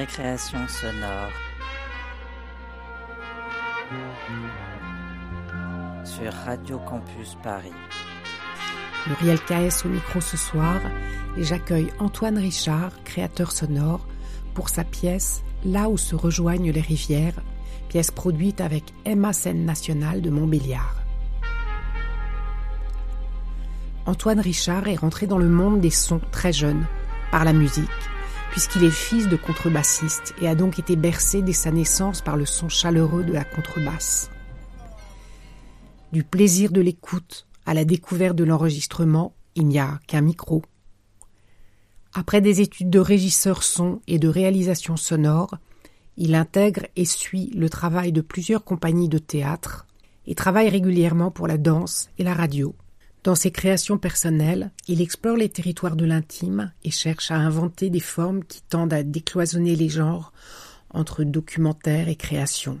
Récréation sonore. Sur Radio Campus Paris. Muriel KS au micro ce soir et j'accueille Antoine Richard, créateur sonore, pour sa pièce Là où se rejoignent les rivières, pièce produite avec Emma Scène Nationale de Montbéliard. Antoine Richard est rentré dans le monde des sons très jeune, par la musique, puisqu'il est fils de contrebassiste et a donc été bercé dès sa naissance par le son chaleureux de la contrebasse. Du plaisir de l'écoute à la découverte de l'enregistrement, il n'y a qu'un micro. Après des études de régisseur son et de réalisation sonore, il intègre et suit le travail de plusieurs compagnies de théâtre et travaille régulièrement pour la danse et la radio. Dans ses créations personnelles, il explore les territoires de l'intime et cherche à inventer des formes qui tendent à décloisonner les genres entre documentaire et création.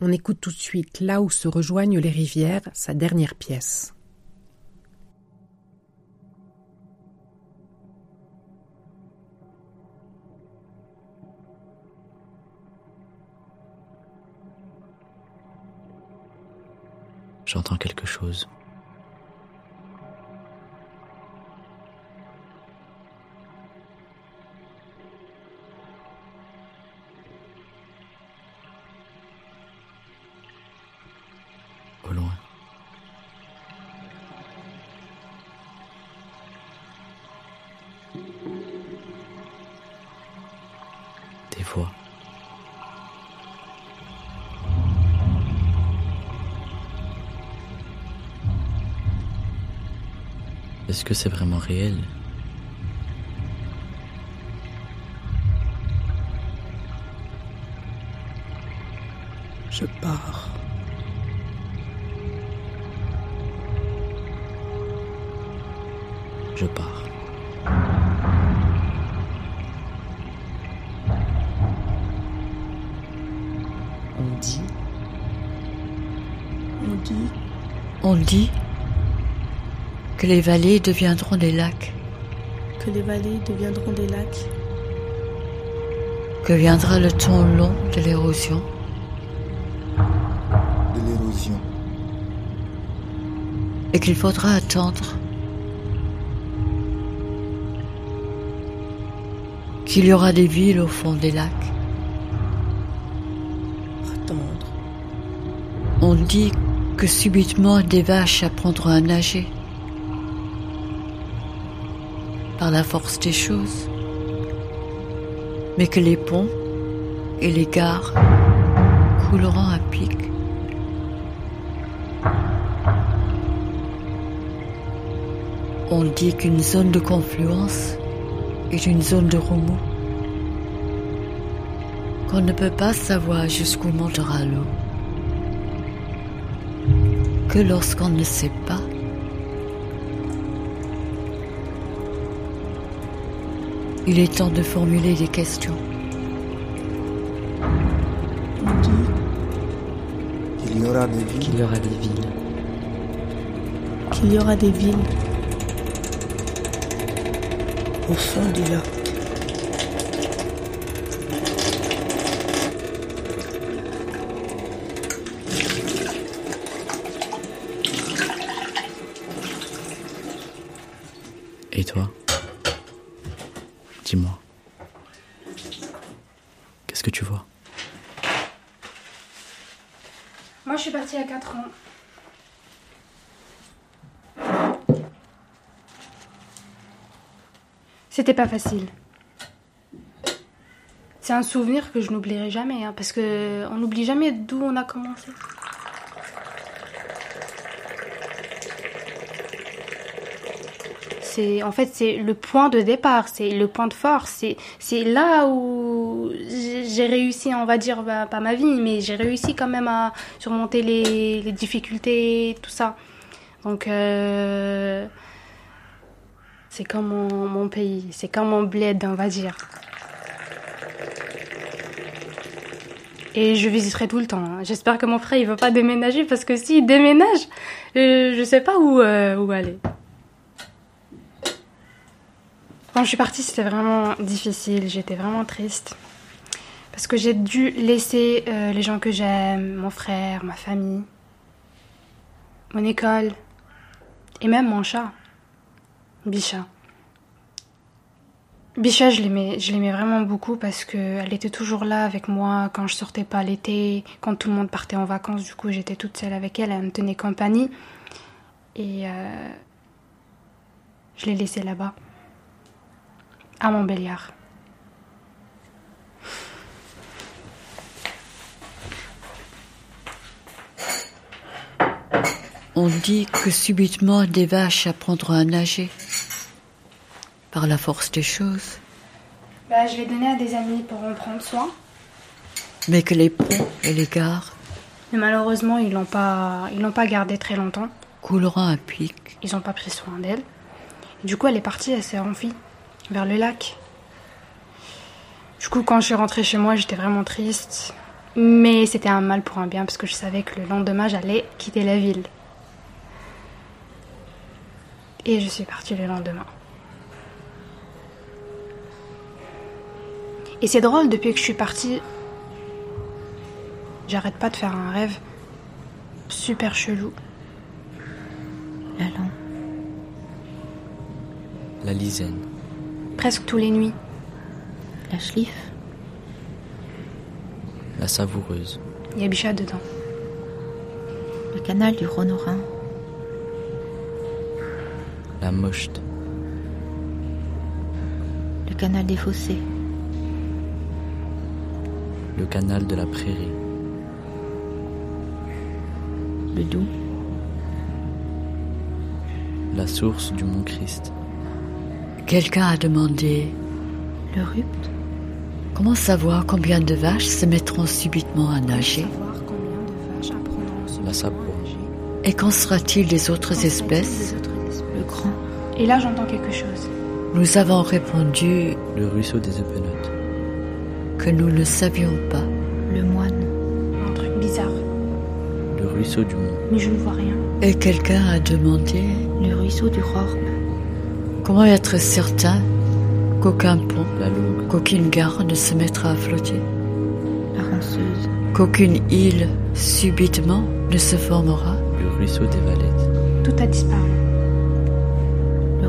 On écoute tout de suite Là où se rejoignent les rivières, sa dernière pièce. J'entends quelque chose. Est-ce que c'est vraiment réel? Je. Dit que les vallées deviendront des lacs, que les vallées deviendront des lacs, que viendra le temps long de l'érosion, de l'érosion. et qu'il faudra attendre qu'il y aura des villes au fond des lacs. attendre, On dit que subitement des vaches apprendront à nager. Par la force des choses, mais que les ponts et les gares couleront à pic. On dit qu'une zone de confluence est une zone de remous, qu'on ne peut pas savoir jusqu'où montera l'eau que lorsqu'on ne sait pas, il est temps de formuler des questions. on dit Il y aura des villes Qu'il y aura des villes. qu'il y aura des villes au fond du lac. Et toi Dis-moi. Qu'est-ce que tu vois Moi, je suis partie à 4 ans. C'était pas facile. C'est un souvenir que je n'oublierai jamais, hein, parce que on n'oublie jamais d'où on a commencé. C'est en fait c'est le point de départ, c'est le point de force, c'est là où j'ai réussi, on va dire bah, pas ma vie, mais j'ai réussi quand même à surmonter les, difficultés, tout ça. Donc euh, c'est comme mon, pays, c'est comme mon bled, on va dire. Et je visiterai tout le temps. hein. J'espère que mon frère il va pas déménager parce que s'il déménage, euh, je sais pas où, euh, où aller. Quand je suis partie, c'était vraiment difficile. J'étais vraiment triste. Parce que j'ai dû laisser euh, les gens que j'aime, mon frère, ma famille, mon école et même mon chat, Bicha. Bicha, je l'aimais, je l'aimais vraiment beaucoup parce que elle était toujours là avec moi quand je sortais pas l'été, quand tout le monde partait en vacances. Du coup, j'étais toute seule avec elle, elle me tenait compagnie et euh, je l'ai laissée là-bas, à Montbéliard. On dit que subitement des vaches apprendront à nager. Par la force des choses. Bah, je vais donner à des amis pour en prendre soin. Mais que les ponts et les gares Mais malheureusement, ils l'ont pas, ils l'ont pas gardée très longtemps. couleront à pic. Ils ont pas pris soin d'elle. Du coup, elle est partie, elle s'est enfuie vers le lac. Du coup, quand je suis rentrée chez moi, j'étais vraiment triste. Mais c'était un mal pour un bien parce que je savais que le lendemain, j'allais quitter la ville. Et je suis partie le lendemain. Et c'est drôle, depuis que je suis partie, j'arrête pas de faire un rêve super chelou. La lampe. La lisaine. Presque tous les nuits. La schliffe. La savoureuse. Il y a Bichat dedans. Le canal du Rhône au Rhin. La mochte. Le canal des fossés. Le canal de la prairie. Le Doubs. La source du Mont Christ. Quelqu'un a demandé Le Rupt. comment savoir combien de vaches se mettront subitement à nager? La et qu'en sera-t-il des autres espèces? Et là, j'entends quelque chose. Nous avons répondu Le ruisseau des Epenotes. que nous ne savions pas. Le Moine. Un truc bizarre. Le ruisseau du Mont. Mais je ne vois rien. Et quelqu'un a demandé Le ruisseau du Rorbe. comment être certain qu'aucun pont, qu'aucune gare ne se mettra à flotter, La Ronceuse. qu'aucune île subitement ne se formera. Le ruisseau des Valettes. Tout a disparu.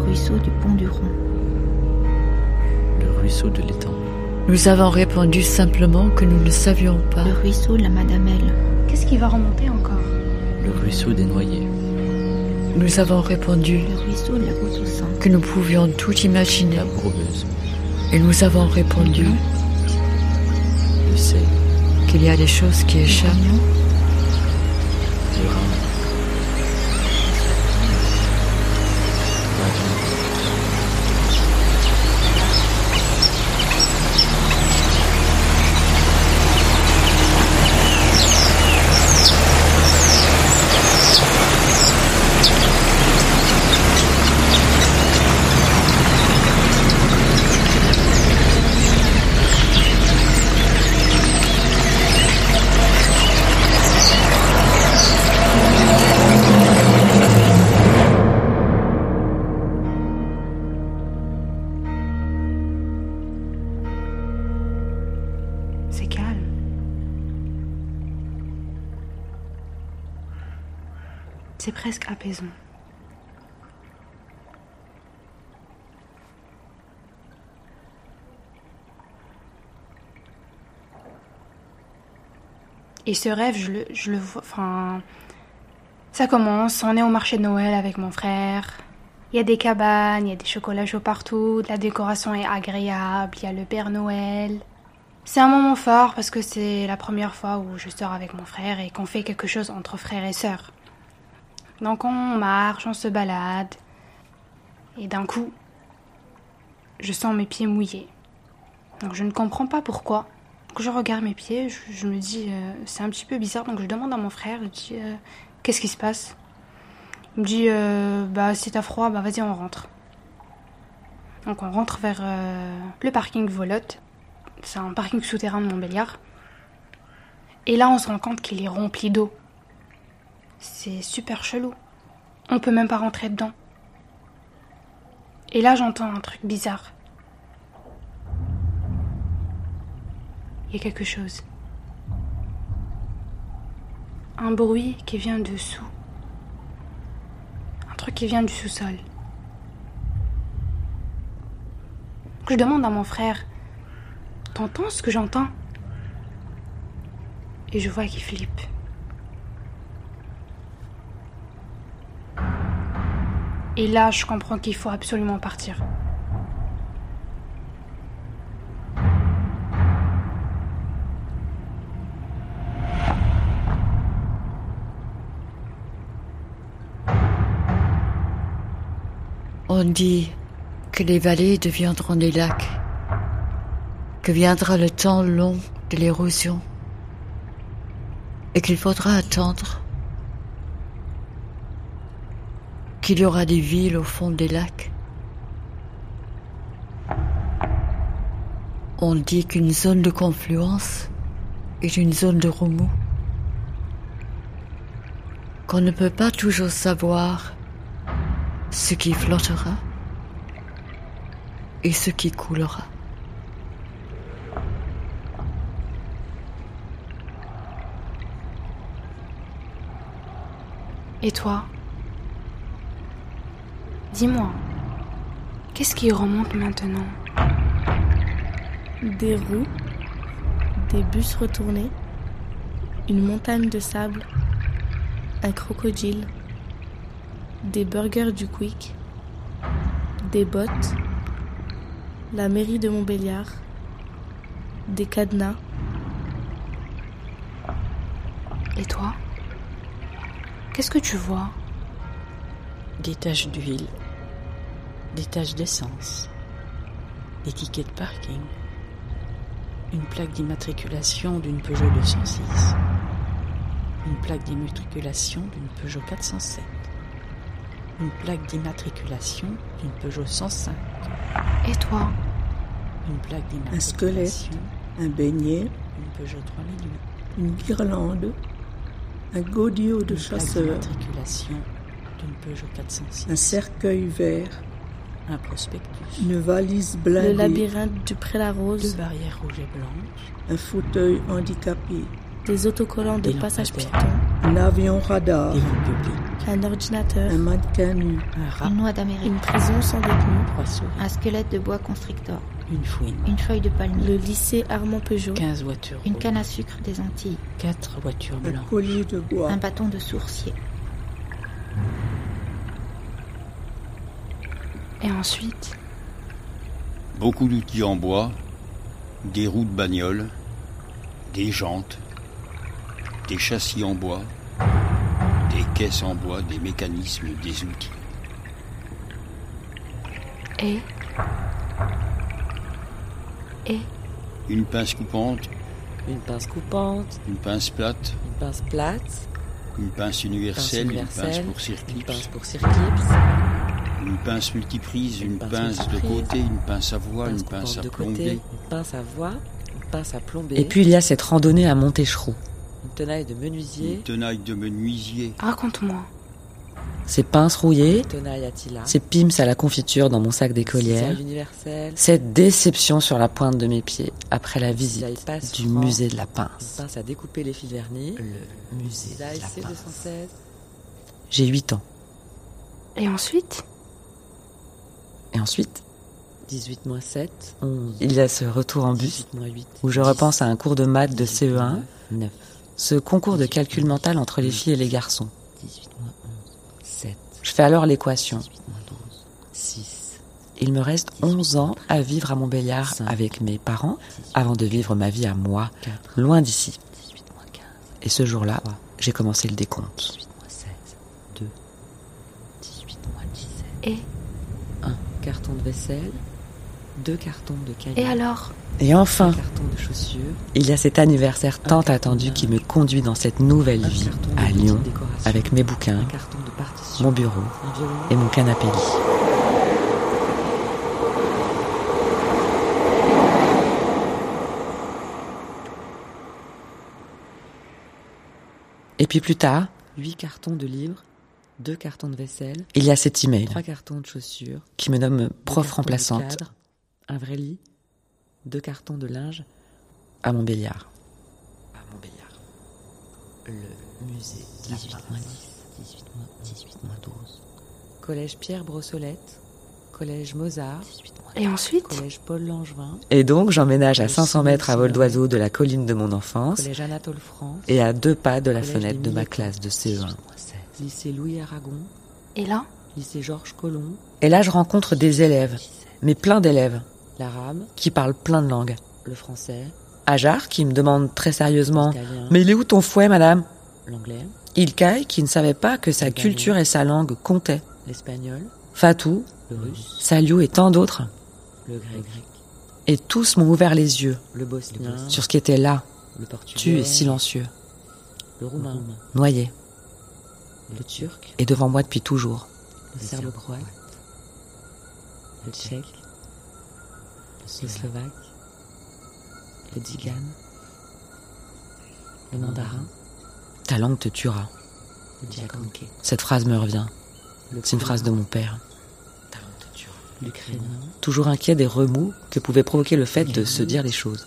Le ruisseau du Pont du Rond. Le ruisseau de l'étang. Nous avons répondu simplement que nous ne savions pas. Le ruisseau de la Madamelle. Qu'est-ce qui va remonter encore? Le ruisseau des Noyers. Nous avons répondu Le ruisseau de la que nous pouvions tout imaginer. La. Et nous avons répondu Le Seine. qu'il y a des choses qui échappent. Le Rhin. Et ce rêve, je le, je le vois. Enfin. Ça commence, on est au marché de Noël avec mon frère. Il y a des cabanes, il y a des chocolats chauds partout, la décoration est agréable, il y a le Père Noël. C'est un moment fort parce que c'est la première fois où je sors avec mon frère et qu'on fait quelque chose entre frères et sœurs. Donc on marche, on se balade. Et d'un coup, je sens mes pieds mouillés. Donc je ne comprends pas pourquoi. Je regarde mes pieds, je, je me dis euh, c'est un petit peu bizarre. Donc je demande à mon frère, je dis euh, qu'est-ce qui se passe? Il me dit euh, bah si t'as froid, bah vas-y on rentre. Donc on rentre vers euh, le parking Volotte. C'est un parking souterrain de Montbéliard. Et là on se rend compte qu'il est rempli d'eau. C'est super chelou. On peut même pas rentrer dedans. Et là j'entends un truc bizarre. Il y a quelque chose. Un bruit qui vient dessous. Un truc qui vient du sous-sol. Je demande à mon frère T'entends ce que j'entends? Et je vois qu'il flippe. Et là, je comprends qu'il faut absolument partir. On dit que les vallées deviendront des lacs, que viendra le temps long de l'érosion, et qu'il faudra attendre qu'il y aura des villes au fond des lacs. On dit qu'une zone de confluence est une zone de remous, qu'on ne peut pas toujours savoir ce qui flottera et ce qui coulera. Et toi? Dis-moi, qu'est-ce qui remonte maintenant? Des roues, des bus retournés, une montagne de sable, un crocodile, des burgers du Quick, des bottes, la mairie de Montbéliard, des cadenas. Et toi? Qu'est-ce que tu vois? Des taches d'huile, des taches d'essence, des tickets de parking, une plaque d'immatriculation d'une Peugeot 206, une plaque d'immatriculation d'une Peugeot 407, une plaque d'immatriculation d'une Peugeot 105. Et toi? Une plaque Un squelette, un beignet, une Peugeot 3008, une guirlande, un godillot de une chasseur, plaque d'immatriculation d'une Peugeot 406, un cercueil vert, un prospectus, une valise Le blindée, labyrinthe du deux Pré-la-Rose, barrières rouges et blanches, un fauteuil handicapé, des autocollants de passage piéton, un avion radar, des un ordinateur, un mannequin nu, un rat, Une noix d'Amérique, une prison sans détenu, trois souris, un squelette de bois constrictor, une fouine, une feuille de palmier, le lycée Armand Peugeot, 15 voitures une canne à sucre des Antilles, quatre voitures un blanches, collier de bois, un bâton de sourcier. Et ensuite? Beaucoup d'outils en bois, des roues de bagnole, des jantes, des châssis en bois, caisses en bois, des mécanismes, des outils. Et? Et? Une pince coupante, Une pince coupante, une pince plate, une pince plate, une pince universelle, pince une pince pour une circlips, pince pour circlips, une pince multiprise, Une une pince pince de côté, une pince à voile, une une pince à côté, plomber, une pince à voix, une pince à plomber, Et puis il y a cette randonnée à Montécheroux. Une tenaille de une menuisier, tenaille de menuisier, raconte-moi. Ces pinces rouillées, ces pims à la confiture dans mon sac d'écolière, cette déception sur la pointe de mes pieds après la visite du musée de la une pince. pince à découper les fils vernis, Le musée de la pince. C216, J'ai 8 ans. Et ensuite? Et ensuite, 18 moins 7, 11. il y a ce retour en bus 18 moins 8, où je repense à un cours de maths de 18 moins CE1, 9, ce concours de calcul mental entre les filles et les garçons. 18 moins 11, 7, Je fais alors l'équation. 18 moins 12, 6, Il me reste 11 ans à vivre à Montbéliard avec mes parents avant de vivre ma vie à moi, 4, loin d'ici. 18 moins 15, Et ce jour-là, j'ai commencé le décompte. 18 moins 16, 2, 18 moins 17, Et 1, cartons de vaisselle, deux cartons de cahiers. Et alors Et enfin, un carton de chaussures, il y a cet anniversaire tant attendu qui me conduit dans cette nouvelle vie à Lyon avec mes bouquins, mon bureau et mon canapé lit. Et puis plus tard, huit cartons de livres, deux cartons de vaisselle, il y a cet email trois cartons de chaussures, qui me nomme prof remplaçante. cadre, un vrai lit, deux cartons de linge, à Montbéliard. à Montbéliard. Le musée 18 moins 10, 18 moins 18 moins 12, Collège Pierre Brossolette, Collège Mozart, 18 moins Et ensuite Collège Paul Langevin, Et donc j'emménage à Le 500 mètres à vol d'oiseau de la colline de mon enfance Collège Anatole France, et à deux pas de la fenêtre de ma classe de CE1. moins 16, lycée Louis Aragon, Et là lycée Georges Colomb, Et là je rencontre des élèves, mais plein d'élèves, l'arabe, qui parlent plein de langues. le français, Ajar qui me demande très sérieusement Mais il est où ton fouet, madame? L'anglais, Ilkay qui ne savait pas que sa culture et sa langue comptaient. l'espagnol, Fatou, le russe, Saliou et tant d'autres. le grec, Et tous m'ont ouvert les yeux le bosnien, sur ce qui était là, le portugais, tu et silencieux, le roumain, noyé, le turc, et devant moi depuis toujours. le serbo-croate, le tchèque, le slovaque, le tzigane, le mandarin, Ta langue te tuera. le Cette phrase me revient. C'est une phrase de mon père. l'ukrainien, Toujours inquiet des remous que pouvait provoquer le fait de se dire les choses,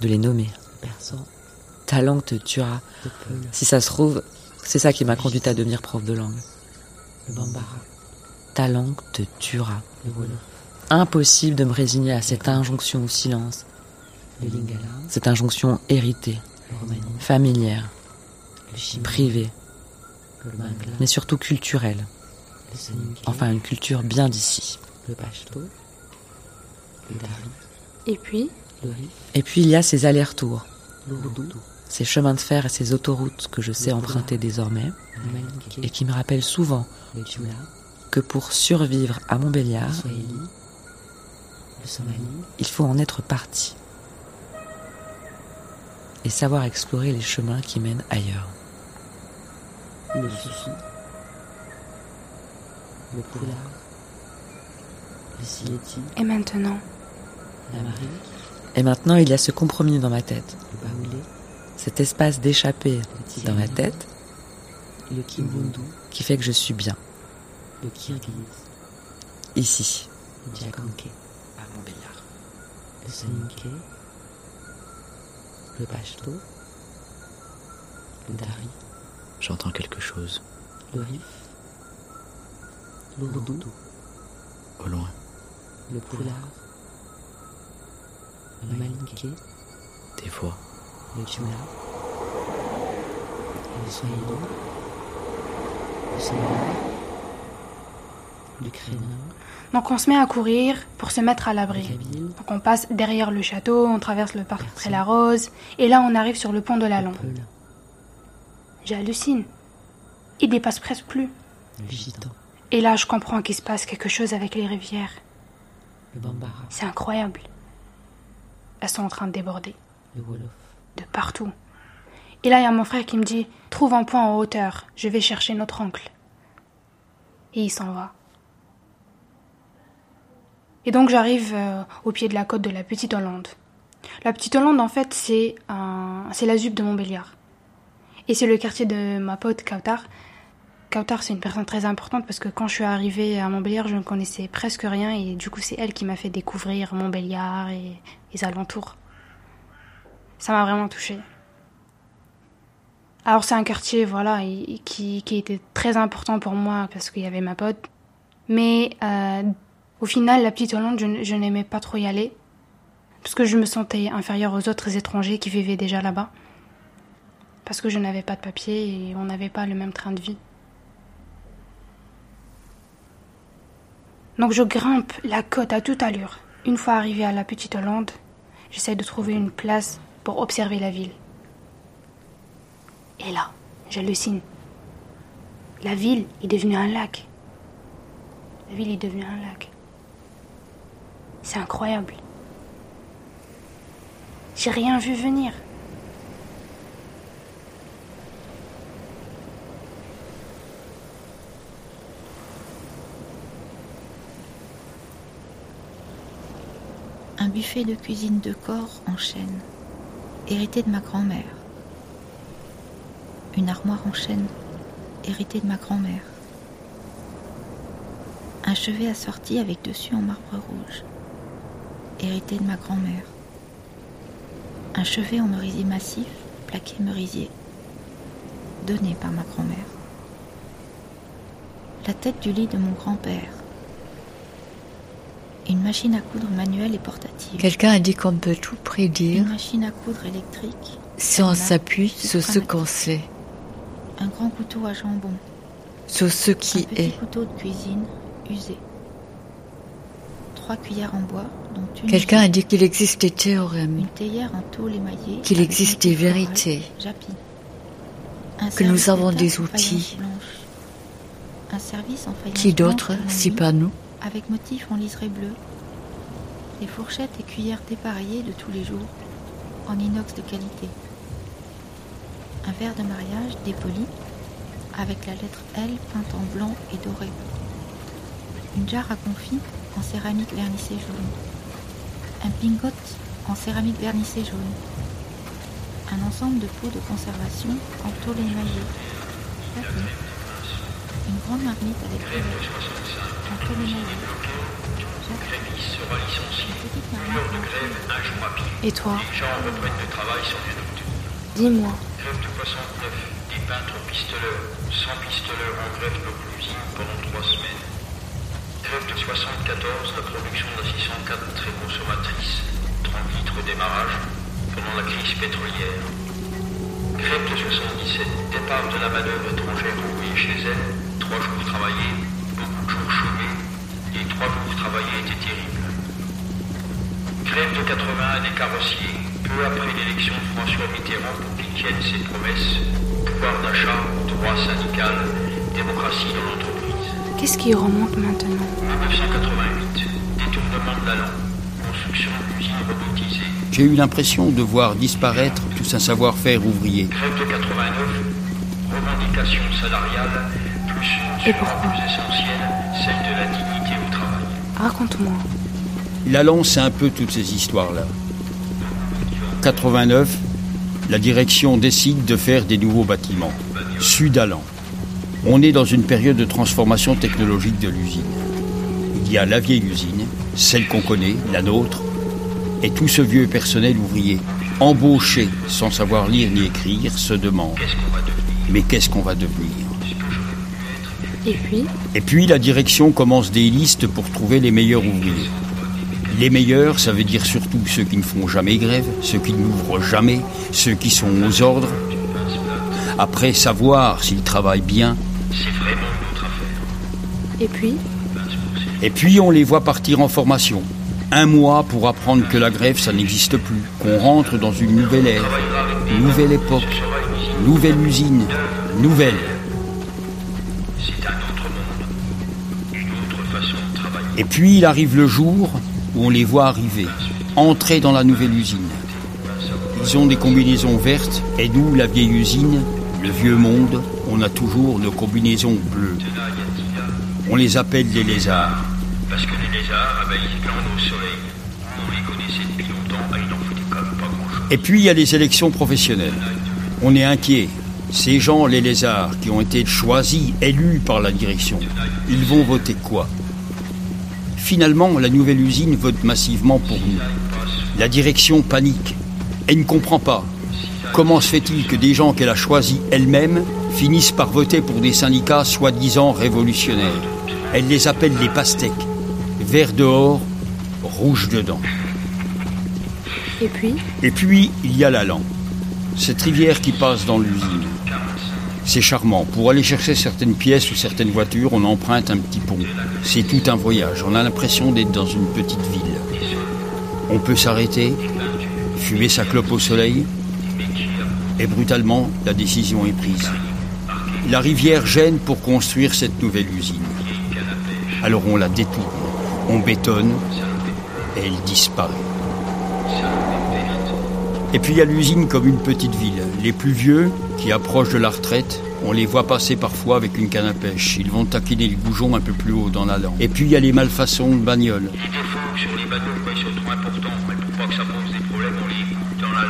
de les nommer. le persan, Ta langue te tuera. le Si ça se trouve, c'est ça qui m'a conduite à devenir prof de langue. le bambara, Ta langue te tuera. le wolof, Impossible de me résigner à cette injonction au silence, le lingala, cette injonction héritée, le romani, familière, privée, mais surtout culturelle. Enfin, une culture bien d'ici. le pashto, le dari, Et puis Et puis il y a ces allers-retours, ces chemins de fer et ces autoroutes que je sais emprunter désormais. Et qui me rappellent souvent que pour survivre à Montbéliard, il faut en être parti. Et savoir explorer les chemins qui mènent ailleurs. le le poulard, le sileti, Et maintenant la marine, Et maintenant, il y a ce compromis dans ma tête, le baoulé, cet espace d'échappée dans ma tête. Le kimbundu, qui fait que je suis bien. Le kirghiz, ici. le Montbéliard. le soninké, le pashto, le dari, J'entends quelque chose, le rif, l'ourdou, au loin. le poulard, le malinké, Des voix. le djoula, le swahili, le l'ukrainien, Donc on se met à courir pour se mettre à l'abri. Donc on passe derrière le château, on traverse le parc après la rose, et là on arrive sur le pont de la peul, J'hallucine. Il dépasse presque plus. Et là je comprends qu'il se passe quelque chose avec les rivières. C'est incroyable. Elles sont en train de déborder. de partout. Et là, il y a mon frère qui me dit Trouve un point en hauteur, je vais chercher notre oncle. Et il s'en va. Et donc, j'arrive euh, au pied de la côte de la Petite Hollande. La Petite Hollande, en fait, c'est c'est la ZUP de Montbéliard. Et c'est le quartier de ma pote Kautar. Kautar, c'est une personne très importante parce que quand je suis arrivée à Montbéliard, je ne connaissais presque rien et du coup, c'est elle qui m'a fait découvrir Montbéliard et les alentours. Ça m'a vraiment touchée. Alors c'est un quartier, voilà, qui, qui était très important pour moi parce qu'il y avait ma pote. Mais euh, au final, la petite Hollande, je, n'aimais pas trop y aller. Parce que je me sentais inférieure aux autres étrangers qui vivaient déjà là-bas. Parce que je n'avais pas de papier et on n'avait pas le même train de vie. Donc je grimpe la côte à toute allure. Une fois arrivée à la petite Hollande, j'essaie de trouver une place pour observer la ville. Et là, j'hallucine. La ville est devenue un lac. La ville est devenue un lac. C'est incroyable. J'ai rien vu venir. Un buffet de cuisine de corps en chêne, hérité de ma grand-mère. Une armoire en chêne, héritée de ma grand-mère. Un chevet assorti avec dessus en marbre rouge, hérité de ma grand-mère. Un chevet en merisier massif, plaqué merisier, donné par ma grand-mère. La tête du lit de mon grand-père. Une machine à coudre manuelle et portative. Quelqu'un a dit qu'on peut tout prédire Une machine à coudre électrique. si on s'appuie sur ce qu'on sait, Un grand couteau à jambon. sur ce qui un petit est. couteau de cuisine usé. Trois cuillères en bois, dont une Quelqu'un a dit qu'il existait théorème, une théière en tôle émaillée. qu'il avec existait motif floral, vérité, Japy. Un que nous avons des outils. Un service en Qui d'autre, si pas nous Avec motif en liseré bleu. Des fourchettes et cuillères dépareillées de tous les jours, en inox de qualité. Un verre de mariage dépoli, avec la lettre L peinte en blanc et doré. Une jarre à confit en céramique vernissée jaune. Un pingot en céramique vernissée jaune. Un ensemble de pots de conservation en tôle émaillée. Une grande marmite avec crevettes en tôle émaillée. Et toi Dis-moi. Grève de 69, des peintres pistoleurs, 100 pistoleurs en grève l'usine pendant 3 semaines. Grève de 74, la production 604 très consommatrice, 30 litres démarrage, pendant la crise pétrolière. Grève de 77, départ de la manœuvre étrangère envoyée chez elle, 3 jours travaillés, beaucoup de jours chômés, les 3 jours travaillés étaient terribles. Grève de 81 des carrossiers, peu après l'élection de François Mitterrand pour qu'il tienne ses promesses, pouvoir d'achat, droit syndical, démocratie dans l'entreprise. Qu'est-ce qui remonte maintenant 1988, détournement de la langue, construction d'usines robotisées. J'ai eu l'impression de voir disparaître tout un savoir-faire ouvrier. Grève de 89, revendication salariale, plus une Et sur pourquoi plus essentielle, celle de la dignité au travail. Raconte-moi. L'Allan, c'est un peu toutes ces histoires-là. 89, la direction décide de faire des nouveaux bâtiments. Sud-Allan. On est dans une période de transformation technologique de l'usine. Il y a la vieille usine, celle qu'on connaît, la nôtre, et tout ce vieux personnel ouvrier, embauché sans savoir lire ni écrire, se demande Mais qu'est-ce qu'on va devenir? Et puis? Et puis la direction commence des listes pour trouver les meilleurs ouvriers. Les meilleurs, ça veut dire surtout ceux qui ne font jamais grève, ceux qui n'ouvrent jamais, ceux qui sont aux ordres. Après savoir s'ils travaillent bien, C'est vraiment une autre affaire. Et puis et puis on les voit partir en formation. Un mois pour apprendre que la grève, ça n'existe plus, qu'on rentre dans une nouvelle ère, nouvelle époque, nouvelle usine, nouvelle. C'est un autre monde, une autre façon de travailler. Et puis il arrive le jour où on les voit arriver, entrer dans la nouvelle usine. Ils ont des combinaisons vertes et nous, la vieille usine, le vieux monde, on a toujours nos combinaisons bleues. On les appelle les lézards. Parce que les lézards, ben, ils glandent au soleil. On les connaissait depuis longtemps, et ils n'en foutaient quand même pas grand-chose. Et puis il y a les élections professionnelles. On est inquiet. Ces gens, les lézards, qui ont été choisis, élus par la direction, ils vont voter quoi? Finalement, la nouvelle usine vote massivement pour nous. La direction panique. Elle ne comprend pas. Comment se fait-il que des gens qu'elle a choisis elle-même finissent par voter pour des syndicats soi-disant révolutionnaires Elle les appelle les pastèques. Vert dehors, rouge dedans. Et puis Et puis, il y a la lampe. Cette rivière qui passe dans l'usine. C'est charmant. Pour aller chercher certaines pièces ou certaines voitures, on emprunte un petit pont. C'est tout un voyage. On a l'impression d'être dans une petite ville. On peut s'arrêter, fumer sa clope au soleil, et brutalement, la décision est prise. La rivière gêne pour construire cette nouvelle usine. Alors on la détourne, on bétonne, et elle disparaît. Et puis il y a l'usine comme une petite ville. Les plus vieux, qui approchent de la retraite, on les voit passer parfois avec une canne à pêche. Ils vont taquiner le goujon un peu plus haut dans la lande. Et puis il y a les malfaçons de bagnoles. Les défauts sur les sont trop importants, mais que ça pose des problèmes, dans la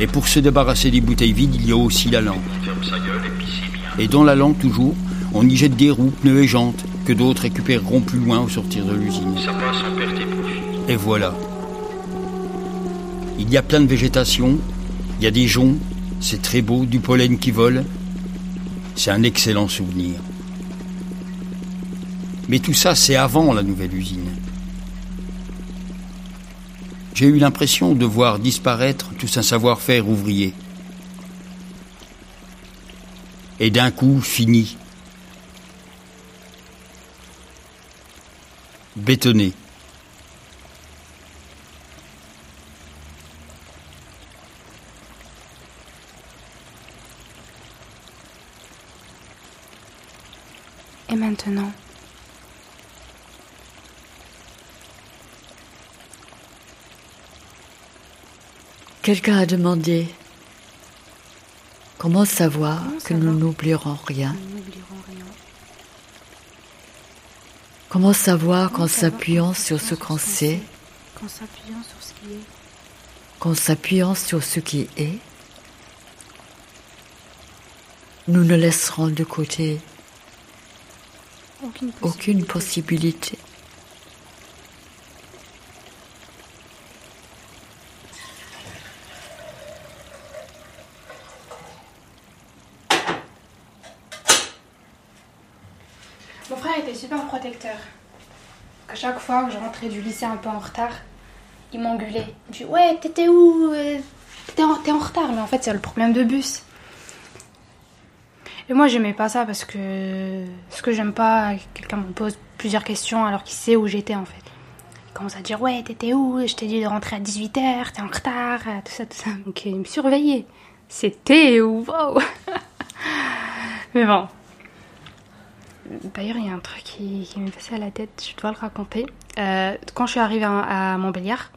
et pour se débarrasser des bouteilles vides, il y a aussi la lampe. Et dans la lampe toujours, on y jette des roues, pneus et jantes, que d'autres récupéreront plus loin au sortir de l'usine. Et voilà. Il y a plein de végétation, il y a des joncs, c'est très beau, du pollen qui vole. C'est un excellent souvenir. Mais tout ça, c'est avant la nouvelle usine. J'ai eu l'impression de voir disparaître tout un savoir-faire ouvrier. Et d'un coup, fini. Bétonné. Et maintenant Quelqu'un a demandé comment savoir que nous n'oublierons rien. Comment savoir qu'en s'appuyant sur ce qu'on sait, Qu'en s'appuyant sur ce qui est, nous ne laisserons de côté aucune possibilité. Protecteur. À chaque fois que je rentrais du lycée un peu en retard, il m'engueulait. Il me Ouais, t'étais où Euh, T'es en, retard, mais en fait, c'est le problème de bus. Et moi, j'aimais pas ça parce que ce que j'aime pas, quelqu'un me pose plusieurs questions alors qu'il sait où j'étais en fait. Il commence à dire Ouais, t'étais où? Je t'ai dit de rentrer à 18h, t'es en retard, euh, tout ça, tout ça. Donc, il me surveillait. C'était wow Mais bon, D'ailleurs, il y a un truc qui, m'est passé à la tête, je dois le raconter. Euh, quand je suis arrivée à, à Montbéliard,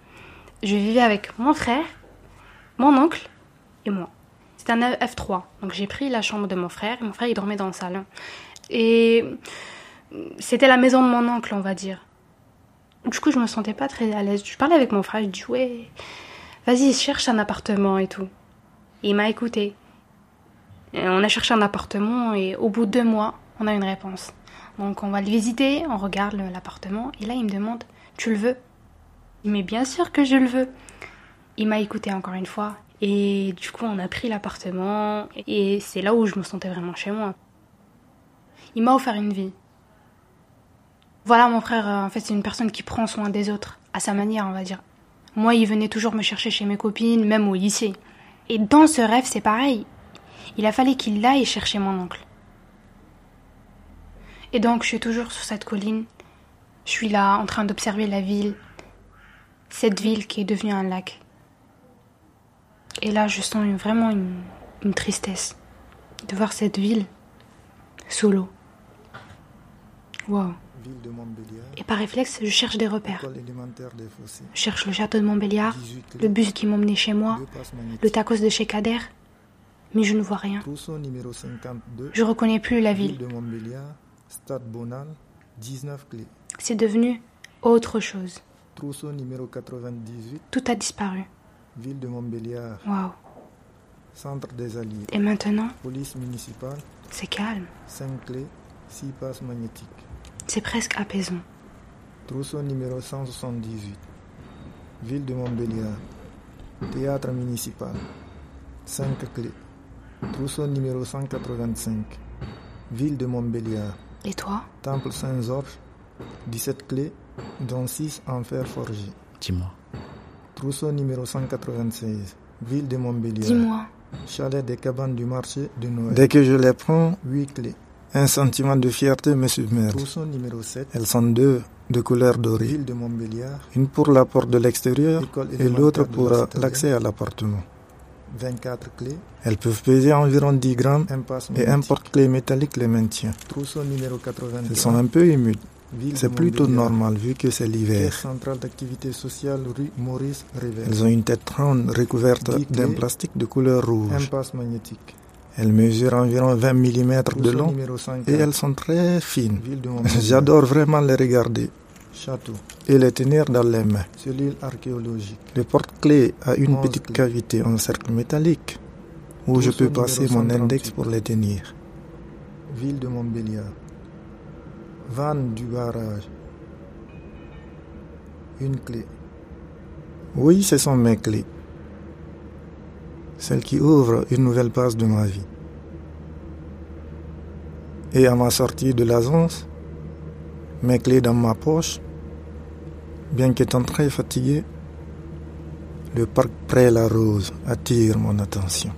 je vivais avec mon frère, mon oncle et moi. C'était un F3, donc j'ai pris la chambre de mon frère et mon frère il dormait dans le salon. Et c'était la maison de mon oncle, on va dire. Du coup, je me sentais pas très à l'aise. Je parlais avec mon frère, je dis ouais, vas-y, cherche un appartement et tout. Et il m'a écouté. Et on a cherché un appartement et au bout de deux mois, on a une réponse. Donc on va le visiter, on regarde l'appartement et là il me demande Tu le veux? Mais bien sûr que je le veux. Il m'a écouté encore une fois et du coup on a pris l'appartement et c'est là où je me sentais vraiment chez moi. Il m'a offert une vie. Voilà mon frère, euh, en fait c'est une personne qui prend soin des autres, à sa manière on va dire. Moi il venait toujours me chercher chez mes copines, même au lycée. Et dans ce rêve c'est pareil. Il a fallu qu'il aille chercher mon oncle. Et donc, je suis toujours sur cette colline. Je suis là, en train d'observer la ville. Cette ville qui est devenue un lac. Et là, je sens une- vraiment une, une tristesse de voir cette ville sous l'eau. Wow. Ville de Montbéliard. Et par réflexe, je cherche des repères. Des. Je cherche le château de Montbéliard, 18 le bus qui m'emmenait chez moi, le tacos de chez Kader. Mais je ne vois rien. Trousseau numéro 52. Je reconnais plus la ville. Ville. Stade Bonal. 19 clés. C'est devenu autre chose. Trousseau numéro 98. Tout a disparu. Ville de Montbéliard. Waouh. Centre des Alliés. Et maintenant, Police municipale. c'est calme. 5 clés. 6 passes magnétiques. C'est presque apaisant. Trousseau numéro 178. Ville de Montbéliard. Théâtre municipal. 5 clés. Trousseau numéro 185. Ville de Montbéliard. Et toi Temple Saint-Georges. 17 clés, dont 6 en fer forgé. Dis-moi. Trousseau numéro 196. Ville de Montbéliard. Dis-moi. Chalet des cabanes du marché de Noël. Dès que je les prends, 8 clés. Un sentiment de fierté me submerge. Trousseau numéro 7. Elles sont deux, de couleur dorée. Ville de Montbéliard. Une pour la porte de l'extérieur et l'autre pour l'accès à l'appartement. 24 clés. Elles peuvent peser environ 10 grammes et un porte-clés métallique les maintient. Trousseau numéro 82. Elles sont un peu humides. C'est plutôt normal vu que c'est l'hiver. centrale d'activité sociale rue Maurice. Elles ont une tête ronde recouverte d'un plastique de couleur rouge. Impasse magnétique. Elles mesurent environ 20 mm de long et elles sont très fines. J'adore vraiment les regarder Château. et les tenir dans les mains. Cellule archéologique. Le porte-clés a une petite clés. cavité en cercle métallique où je peux passer mon 138. index pour les tenir. Ville de Montbéliard. Vanne du barrage. Une clé. Oui, ce sont mes clés. Celles qui ouvrent une nouvelle page de ma vie. Et à ma sortie de l'agence, mes clés dans ma poche, bien qu'étant très fatigué, le parc près la rose attire mon attention.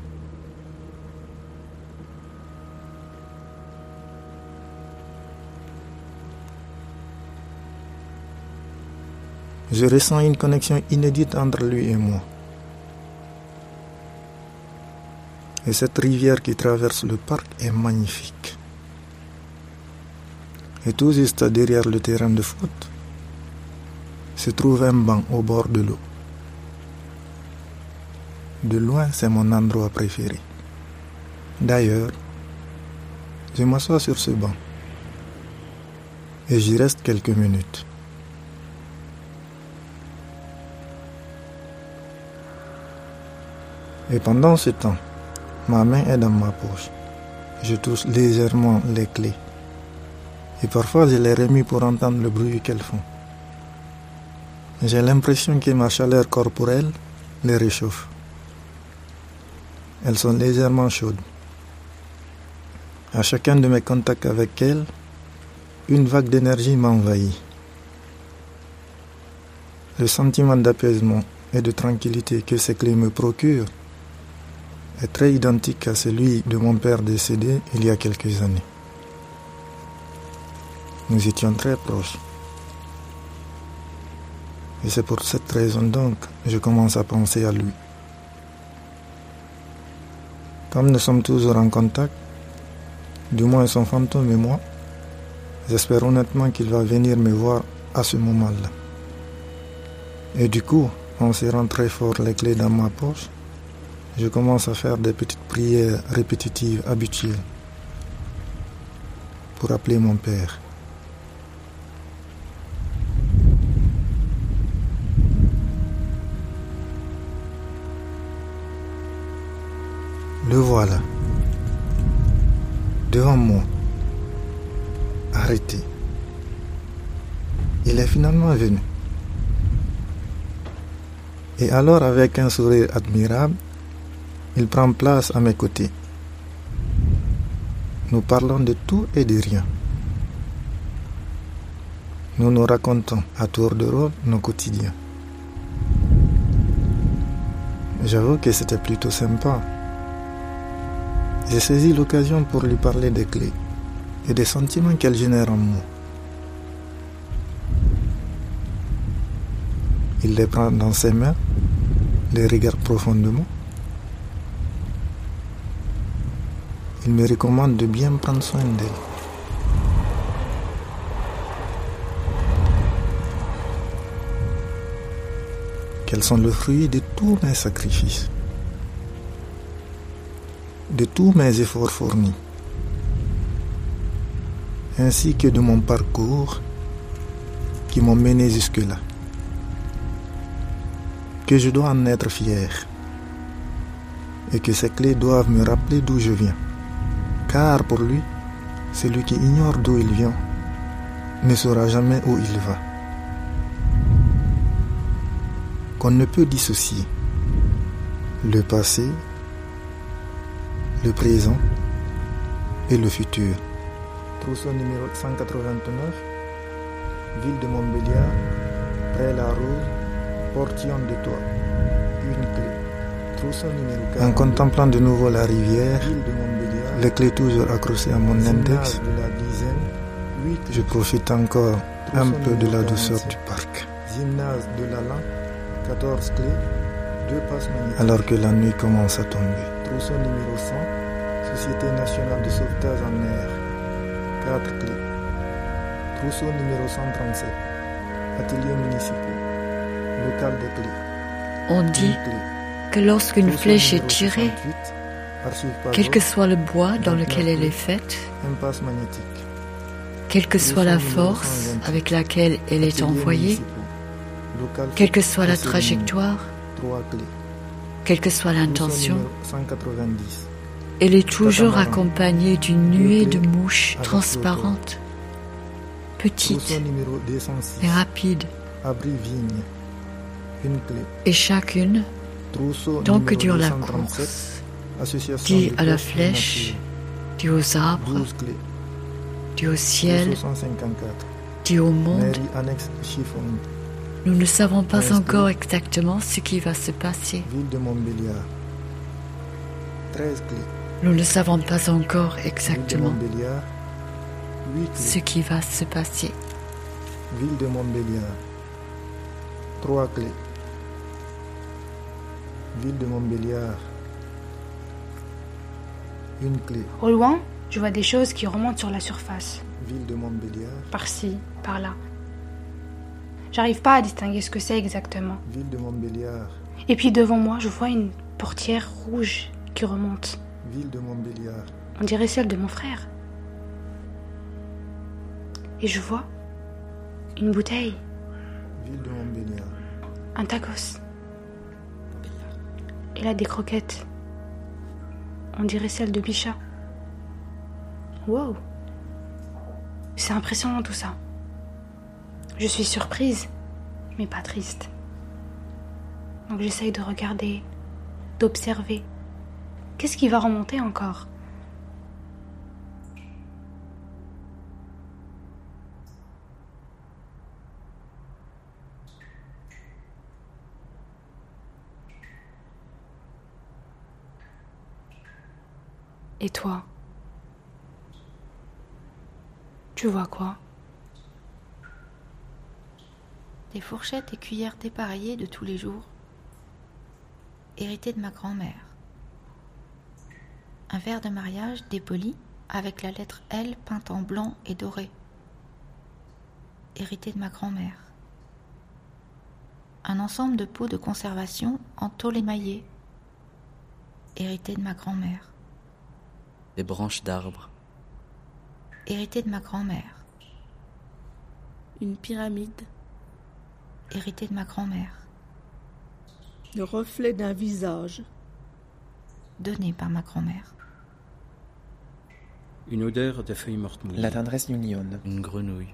Je ressens une connexion inédite entre lui et moi. Et cette rivière qui traverse le parc est magnifique. Et tout juste derrière le terrain de foot se trouve un banc au bord de l'eau. De loin, c'est mon endroit préféré. D'ailleurs, je m'assois sur ce banc et j'y reste quelques minutes. Et pendant ce temps, ma main est dans ma poche. Je touche légèrement les clés. Et parfois, je les remis pour entendre le bruit qu'elles font. J'ai l'impression que ma chaleur corporelle les réchauffe. Elles sont légèrement chaudes. À chacun de mes contacts avec elles, une vague d'énergie m'envahit. Le sentiment d'apaisement et de tranquillité que ces clés me procurent est très identique à celui de mon père décédé il y a quelques années. Nous étions très proches. Et c'est pour cette raison donc que je commence à penser à lui. Comme nous sommes toujours en contact, du moins son fantôme et moi, j'espère honnêtement qu'il va venir me voir à ce moment-là. Et du coup, en serrant très fort les clés dans ma poche, je commence à faire des petites prières répétitives habituelles pour appeler mon père. Le voilà, devant moi, arrêté. Il est finalement venu. Et alors, avec un sourire admirable, il prend place à mes côtés. Nous parlons de tout et de rien. Nous nous racontons à tour de rôle nos quotidiens. J'avoue que c'était plutôt sympa. J'ai saisi l'occasion pour lui parler des clés et des sentiments qu'elles génèrent en moi. Il les prend dans ses mains, les regarde profondément. Il me recommande de bien prendre soin d'elles. Qu'elles sont le fruit de tous mes sacrifices, de tous mes efforts fournis, ainsi que de mon parcours qui m'ont mené jusque-là. Que je dois en être fier et que ces clés doivent me rappeler d'où je viens. Car pour lui, celui qui ignore d'où il vient ne saura jamais où il va. Qu'on ne peut dissocier le passé, le présent et le futur. Trousseau numéro 189, ville de Montbéliard, près la rose, portillon de toit, une clé. Trousseau numéro 42, En contemplant de nouveau la rivière, ville de les clés toujours accrochées à mon index, de la dizaine, 8 je profite encore un peu de la douceur 47, du parc, Gymnase de l'Alan, 14 clés, 2 passes alors que la nuit commence à tomber. Trousseau numéro 100, Société nationale de sauvetage en mer, 4 clés. Trousseau numéro 137. Atelier municipal. Local de clés. On dit que lorsqu'une flèche est tirée, quel que soit le bois dans lequel elle est faite, Impasse magnétique. quelle que soit la force avec laquelle elle est envoyée, quelle que soit la trajectoire, Trois clés. Quelle que soit l'intention, numéro 190. elle est toujours accompagnée d'une nuée de mouches transparentes, petites Trousseau numéro 206. et rapides, et chacune, tant que dure la 237. course, dit à la flèche, dit aux arbres, 12 clés. dit au ciel, Trousseau 154. dit au monde. Nous ne savons pas encore exactement ce qui va se passer. Ville de Montbéliard. 13 clés. Nous ne savons pas encore Ville de exactement Montbéliard. 8 ce qui va se passer. Ville de Montbéliard. 3 clés. Ville de Montbéliard. Une clé. Au loin, je vois des choses qui remontent sur la surface, Ville de Montbéliard. par-ci, par-là. J'arrive pas à distinguer ce que c'est exactement. Ville de Montbéliard. Et puis devant moi, je vois une portière rouge qui remonte. Ville de Montbéliard. On dirait celle de mon frère. Et je vois une bouteille, Ville de Montbéliard. un tacos. Et là, des croquettes. On dirait celle de Bichat. Wow. C'est impressionnant tout ça. Je suis surprise, mais pas triste. Donc j'essaye de regarder, d'observer. Qu'est-ce qui va remonter encore? Et toi? Tu vois quoi? Des fourchettes et cuillères dépareillées de tous les jours, héritées de ma grand-mère. Un verre de mariage dépoli avec la lettre L peinte en blanc et doré, hérité de ma grand-mère. Un ensemble de pots de conservation en tôle émaillée, hérité de ma grand-mère. Des branches d'arbres. Hérité de ma grand-mère. Une pyramide. Hérité de ma grand-mère. Le reflet d'un visage. Donné par ma grand-mère. Une odeur de feuilles mortes mouillées. La tendresse d'une lionne. Une grenouille.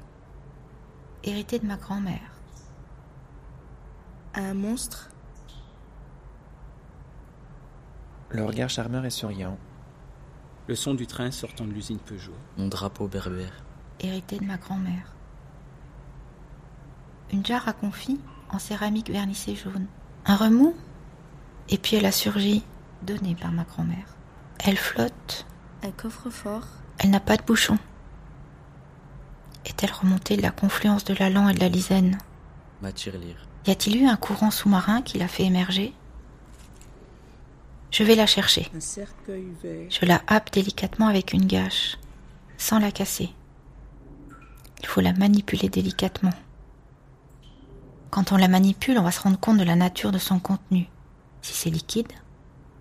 Hérité de ma grand-mère. Un monstre. Le regard charmeur et souriant. Le son du train sortant de l'usine Peugeot. Mon drapeau berbère. Hérité de ma grand-mère. Une jarre à confit en céramique vernissée jaune. Un remous Et puis elle a surgi, donnée par ma grand-mère. Elle flotte. Un coffre-fort. Elle n'a pas de bouchon. Est-elle remontée de la confluence de l'Alan et de la Lisaine Ma tirelire. Y a-t-il eu un courant sous-marin qui l'a fait émerger? Je vais la chercher. Un cercueil vert. Je la happe délicatement avec une gâche, sans la casser. Il faut la manipuler délicatement. Quand on la manipule, on va se rendre compte de la nature de son contenu. Si c'est liquide,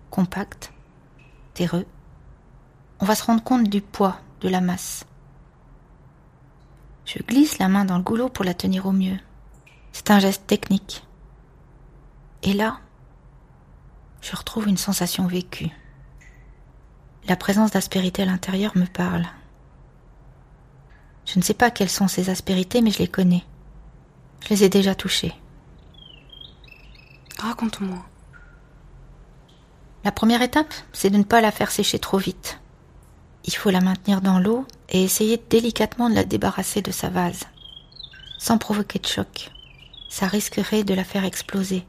compact, terreux, on va se rendre compte du poids, de la masse. Je glisse la main dans le goulot pour la tenir au mieux. C'est un geste technique. Et là, je retrouve une sensation vécue. La présence d'aspérité à l'intérieur me parle. Je ne sais pas quelles sont ces aspérités, mais je les connais. Je les ai déjà touchées. Raconte-moi. La première étape, c'est de ne pas la faire sécher trop vite. Il faut la maintenir dans l'eau et essayer délicatement de la débarrasser de sa vase, sans provoquer de choc. Ça risquerait de la faire exploser.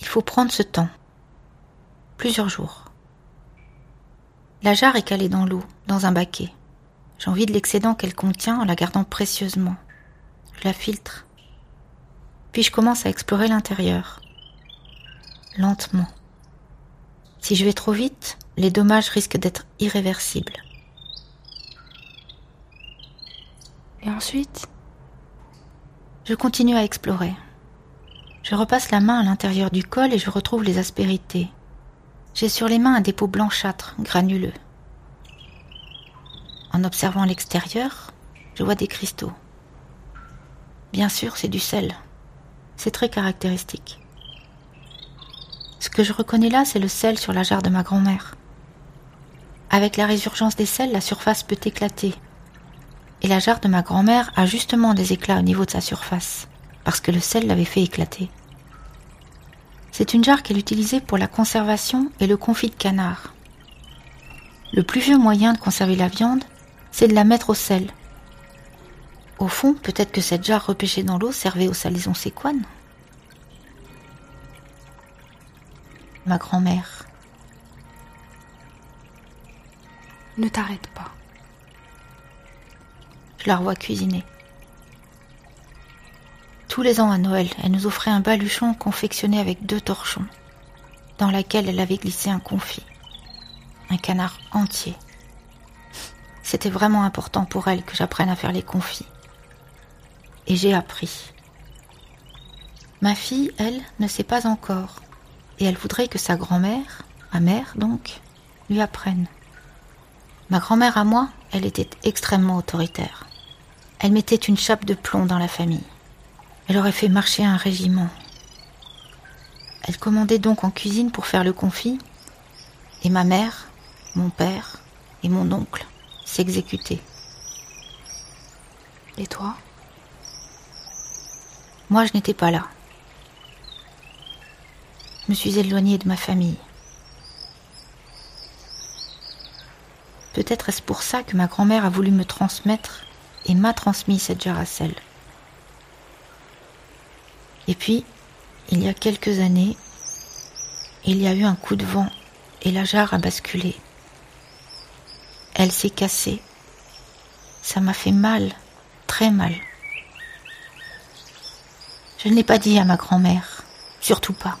Il faut prendre ce temps. Plusieurs jours. La jarre est calée dans l'eau, dans un baquet. J'ai envie de l'excédent qu'elle contient en la gardant précieusement. La filtre. Puis je commence à explorer l'intérieur? Lentement. Si je vais trop vite, les dommages risquent d'être irréversibles. Et Ensuite, je continue à explorer. Je repasse la main à l'intérieur du col et je retrouve les aspérités. J'ai sur les mains un dépôt blanchâtre, granuleux. En observant l'extérieur, je vois des cristaux. Bien sûr, c'est du sel. C'est très caractéristique. Ce que je reconnais là, c'est le sel sur la jarre de ma grand-mère. Avec la résurgence des sels, la surface peut éclater. Et la jarre de ma grand-mère a justement des éclats au niveau de sa surface, parce que le sel l'avait fait éclater. C'est une jarre qu'elle utilisait pour la conservation et le confit de canard. Le plus vieux moyen de conserver la viande, c'est de la mettre au sel. Au fond, peut-être que cette jarre repêchée dans l'eau servait aux salaisons séquanes. Ma grand-mère. Ne t'arrête pas. Je la revois cuisiner. Tous les ans à Noël, elle nous offrait un baluchon confectionné avec deux torchons, dans laquelle elle avait glissé un confit, un canard entier. C'était vraiment important pour elle que j'apprenne à faire les confits. Et j'ai appris. Ma fille, elle, ne sait pas encore, et elle voudrait que sa grand-mère, ma mère donc, lui apprenne. Ma grand-mère à moi, elle était extrêmement autoritaire. Elle mettait une chape de plomb dans la famille. Elle aurait fait marcher un régiment. Elle commandait donc en cuisine pour faire le confit, et ma mère, mon père et mon oncle s'exécutaient. Et toi? Moi, je n'étais pas là. Je me suis éloignée de ma famille. Peut-être est-ce pour ça que ma grand-mère a voulu me transmettre et m'a transmis cette sel. Et puis, il y a quelques années, il y a eu un coup de vent et la jarre a basculé. Elle s'est cassée. Ça m'a fait mal, très mal. Je ne l'ai pas dit à ma grand-mère, surtout pas.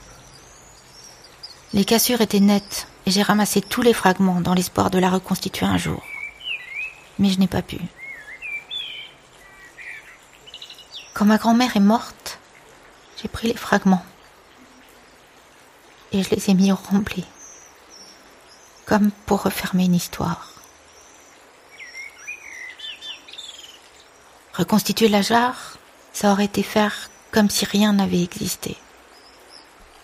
Les cassures étaient nettes et j'ai ramassé tous les fragments dans l'espoir de la reconstituer un jour. Mais je n'ai pas pu. Quand ma grand-mère est morte, j'ai pris les fragments et je les ai mis au rempli, comme pour refermer une histoire. Reconstituer la jarre, ça aurait été faire comme si rien n'avait existé.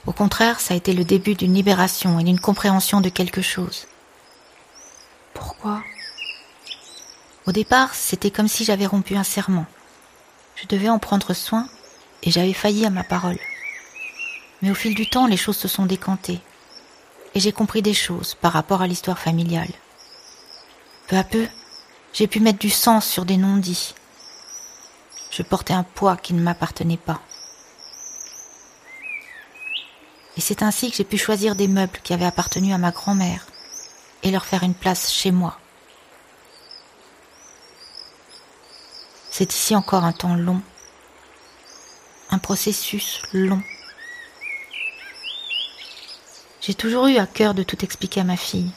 Au contraire, ça a été le début d'une libération et d'une compréhension de quelque chose. Pourquoi? Au départ, c'était comme si j'avais rompu un serment. Je devais en prendre soin et j'avais failli à ma parole. Mais au fil du temps, les choses se sont décantées et j'ai compris des choses par rapport à l'histoire familiale. Peu à peu, j'ai pu mettre du sens sur des non-dits. Je portais un poids qui ne m'appartenait pas. Et c'est ainsi que j'ai pu choisir des meubles qui avaient appartenu à ma grand-mère et leur faire une place chez moi. C'est ici encore un temps long, un processus long. J'ai toujours eu à cœur de tout expliquer à ma fille,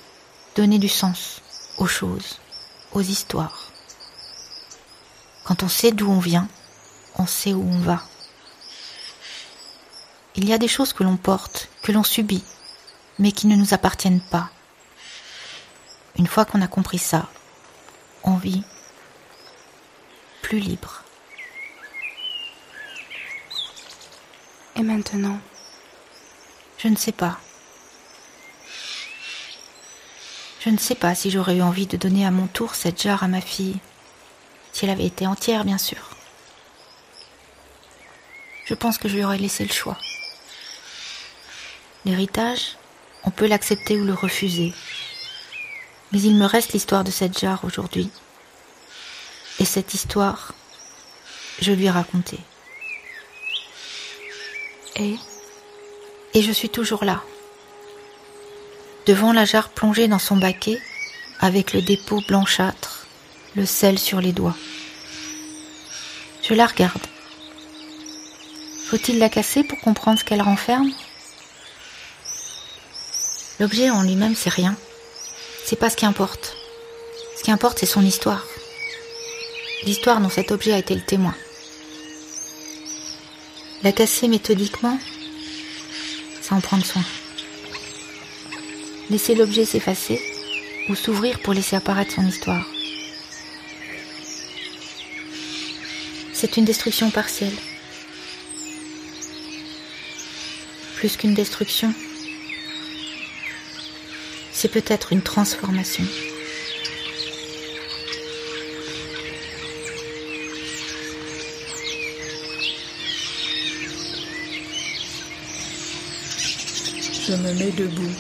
donner du sens aux choses, aux histoires. Quand on sait d'où on vient, on sait où on va. Il y a des choses que l'on porte, que l'on subit, mais qui ne nous appartiennent pas. Une fois qu'on a compris ça, on vit plus libre. Et maintenant? Je ne sais pas. Je ne sais pas si j'aurais eu envie de donner à mon tour cette jarre à ma fille, si elle avait été entière, bien sûr. Je pense que je lui aurais laissé le choix. L'héritage, on peut l'accepter ou le refuser. Mais il me reste l'histoire de cette jarre aujourd'hui. Et cette histoire, je lui ai raconté. Et Et je suis toujours là. Devant la jarre plongée dans son baquet, avec le dépôt blanchâtre, le sel sur les doigts. Je la regarde. Faut-il la casser pour comprendre ce qu'elle renferme? L'objet en lui-même, c'est rien. C'est pas ce qui importe. Ce qui importe, c'est son histoire. l'histoire dont cet objet a été le témoin. La casser méthodiquement, en prendre soin. Laisser l'objet s'effacer ou s'ouvrir pour laisser apparaître son histoire. C'est une destruction partielle. Plus qu'une destruction, c'est peut-être une transformation. Je me mets debout.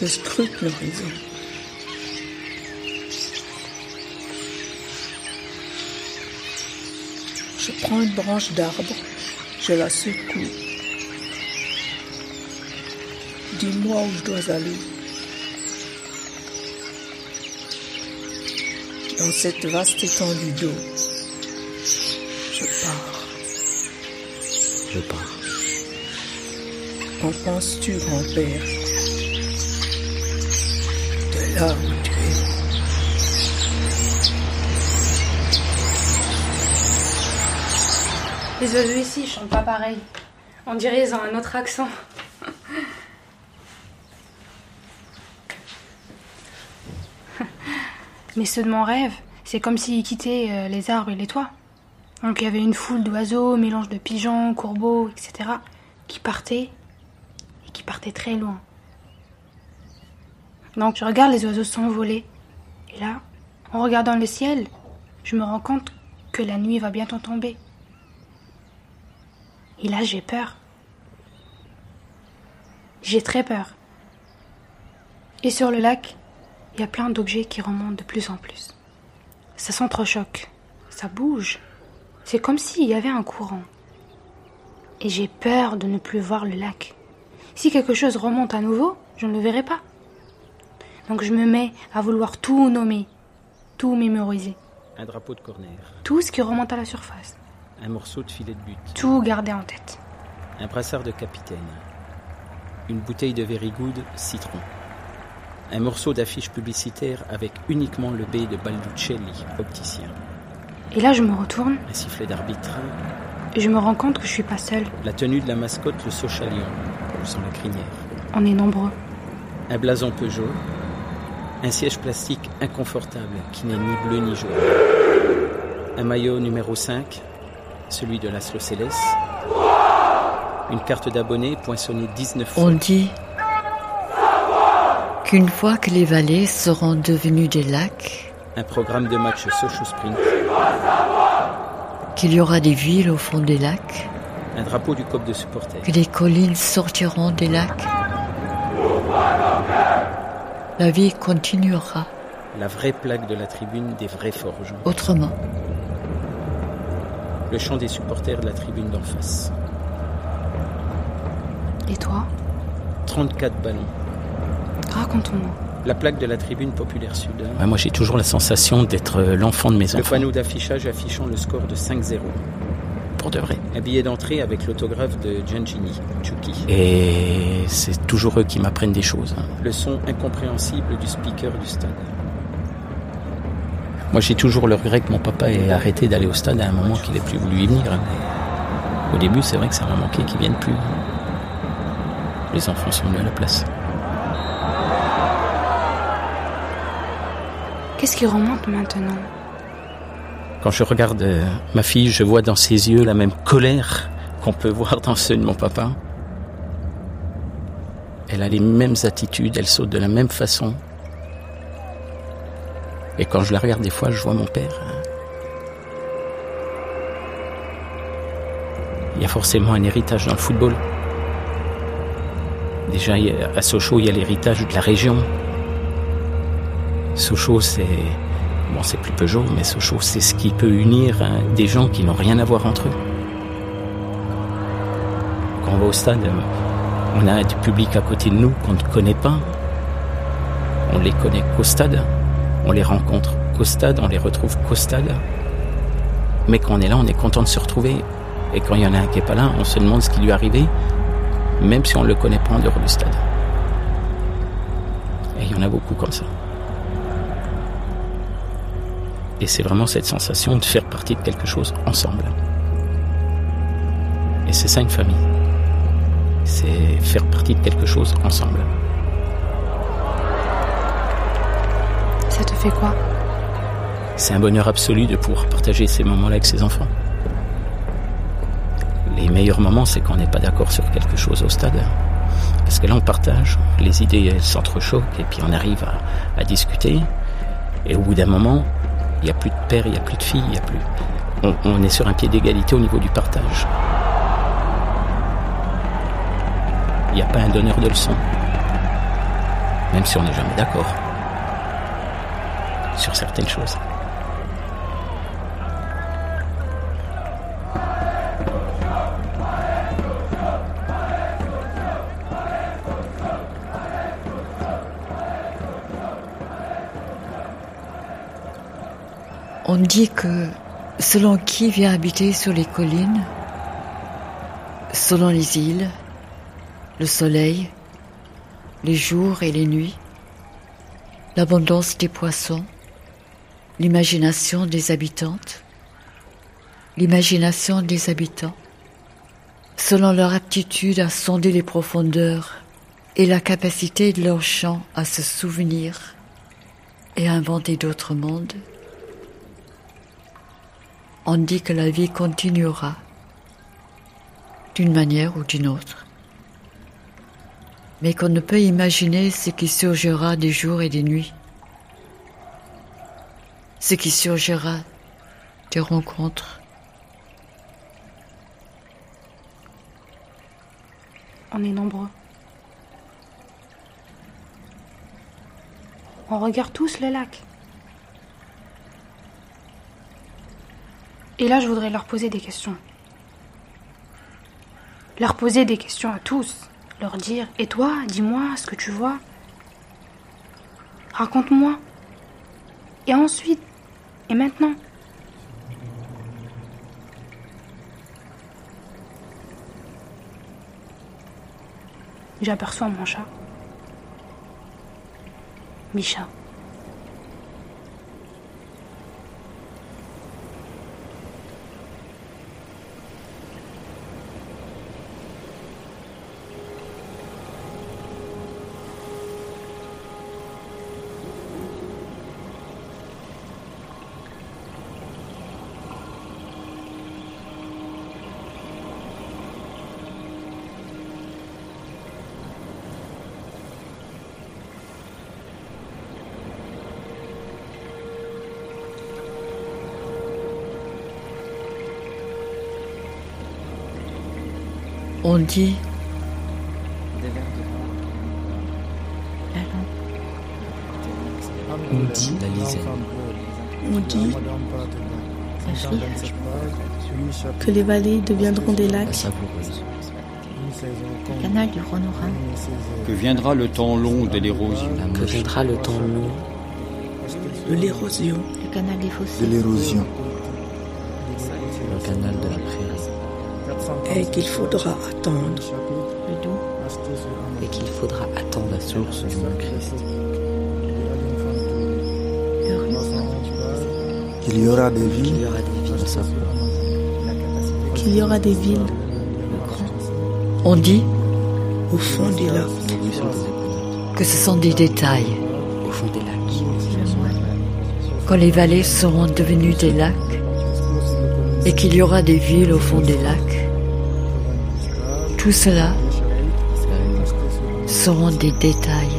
Je scrute l'horizon. Je prends une branche d'arbre, je la secoue. Dis-moi où je dois aller. Dans cette vaste étendue d'eau, je pars. Je pars. Qu'en penses-tu, grand-père De là Les oiseaux ici, ils chantent pas pareil. On dirait ils ont un autre accent. Mais ceux de mon rêve, c'est comme s'ils quittaient euh, les arbres et les toits. Donc il y avait une foule d'oiseaux, mélange de pigeons, courbeaux, etc., qui partaient et qui partaient très loin. Donc je regarde les oiseaux s'envoler. Et là, en regardant le ciel, je me rends compte que la nuit va bientôt tomber. Et là, j'ai peur. J'ai très peur. Et sur le lac, il y a plein d'objets qui remontent de plus en plus. Ça s'entrechoque, ça bouge. C'est comme s'il y avait un courant. Et j'ai peur de ne plus voir le lac. Si quelque chose remonte à nouveau, je ne le verrai pas. Donc je me mets à vouloir tout nommer, tout mémoriser. Un drapeau de corner. Tout ce qui remonte à la surface. Un morceau de filet de but. Tout garder en tête. Un brassard de capitaine. Une bouteille de Very Good citron. Un morceau d'affiche publicitaire avec uniquement le B de Balduccelli, opticien. Et là, je me retourne. Un sifflet d'arbitre. Et je me rends compte que je suis pas seule. La tenue de la mascotte, le Sochalion. Je sens la crinière. On est nombreux. Un blason Peugeot. Un siège plastique inconfortable qui n'est ni bleu ni jaune. Un maillot numéro 5, celui de Laszlo Céleste. Une carte d'abonné poinçonnée 19 fois. On dit qu'une fois que les vallées seront devenues des lacs, Un programme de match Sochaux Sprint. qu'il y aura des villes au fond des lacs, Un drapeau du COP de supporters. que les collines sortiront des lacs, la vie continuera La vraie plaque de la tribune des vrais forges. autrement. Le chant des supporters de la tribune d'en face. Et toi 34 ballons. Raconte-moi. La plaque de la tribune populaire sud. Ouais, moi j'ai toujours la sensation d'être euh, l'enfant de mes enfants. Le panneau d'affichage affichant le score de 5-0. Pour de vrai. Un billet d'entrée avec l'autographe de Giangini, Chucky. Et c'est toujours eux qui m'apprennent des choses. hein. Le son incompréhensible du speaker du stade. Moi j'ai toujours le regret que mon papa ait arrêté d'aller au stade à un moment qu'il ait plus voulu y venir. Mais Au début c'est vrai que ça m'a manqué qu'il vienne plus. Les enfants sont venus à la place. Qu'est-ce qui remonte maintenant? Quand je regarde euh, ma fille, je vois dans ses yeux la même colère qu'on peut voir dans ceux de mon papa. Elle a les mêmes attitudes, elle saute de la même façon. Et quand je la regarde des fois, je vois mon père. hein. Il y a forcément un héritage dans le football. Déjà, à Sochaux, il y a l'héritage de la région. Sochaux, c'est bon, c'est plus Peugeot, mais Sochaux, c'est ce qui peut unir hein, des gens qui n'ont rien à voir entre eux. Quand on va au stade, on a du public à côté de nous qu'on ne connaît pas. On les connaît qu'au stade. On les rencontre qu'au stade, on les retrouve qu'au stade. Mais quand on est là, on est content de se retrouver. Et quand il y en a un qui n'est pas là, on se demande ce qui lui est arrivé, même si on ne le connaît pas en dehors du stade. Et il y en a beaucoup comme ça. Et c'est vraiment cette sensation de faire partie de quelque chose ensemble. Et c'est ça une famille. C'est faire partie de quelque chose ensemble. C'est un bonheur absolu de pouvoir partager ces moments-là avec ses enfants. Les meilleurs moments, c'est quand on n'est pas d'accord sur quelque chose au stade. Parce que là, on partage, les idées, elles s'entrechoquent, et puis on arrive à, à discuter. Et au bout d'un moment, il n'y a plus de père, il n'y a plus de fille, il n'y a plus. On, on est sur un pied d'égalité au niveau du partage. Il n'y a pas un donneur de leçons. Même si on n'est jamais d'accord. Sur certaines choses. On dit que selon qui vient habiter sur les collines, selon les îles, le soleil, les jours et les nuits, l'abondance des poissons, l'imagination des habitantes, l'imagination des habitants, selon leur aptitude à sonder les profondeurs et la capacité de leur chant à se souvenir et à inventer d'autres mondes, on dit que la vie continuera d'une manière ou d'une autre, mais qu'on ne peut imaginer ce qui surgira des jours et des nuits, ce qui surgira des rencontres. On est nombreux. On regarde tous le lac. Et là, je voudrais leur poser des questions. Leur poser des questions à tous. Leur dire Et toi, dis-moi ce que tu vois. Raconte-moi. Et ensuite, et maintenant J'aperçois mon chat. Micha. On dit On dit la lisaine. On dit que les vallées deviendront des La lacs. Le canal du Rhône-Rhin, Que viendra le temps long de l'érosion? Que viendra le temps long de l'érosion, le canal des de fossés, l'érosion, le canal de la prairie. Et qu'il faudra attendre. Et qu'il faudra attendre la source du Mont Christ. qu'il y aura des Qu'il villes, y aura des villes. Qu'il y aura des villes, On dit au fond des lacs, que ce sont des détails. au fond des lacs. Quand les vallées seront devenues des lacs et qu'il y aura des villes au fond des lacs, tout cela seront des détails.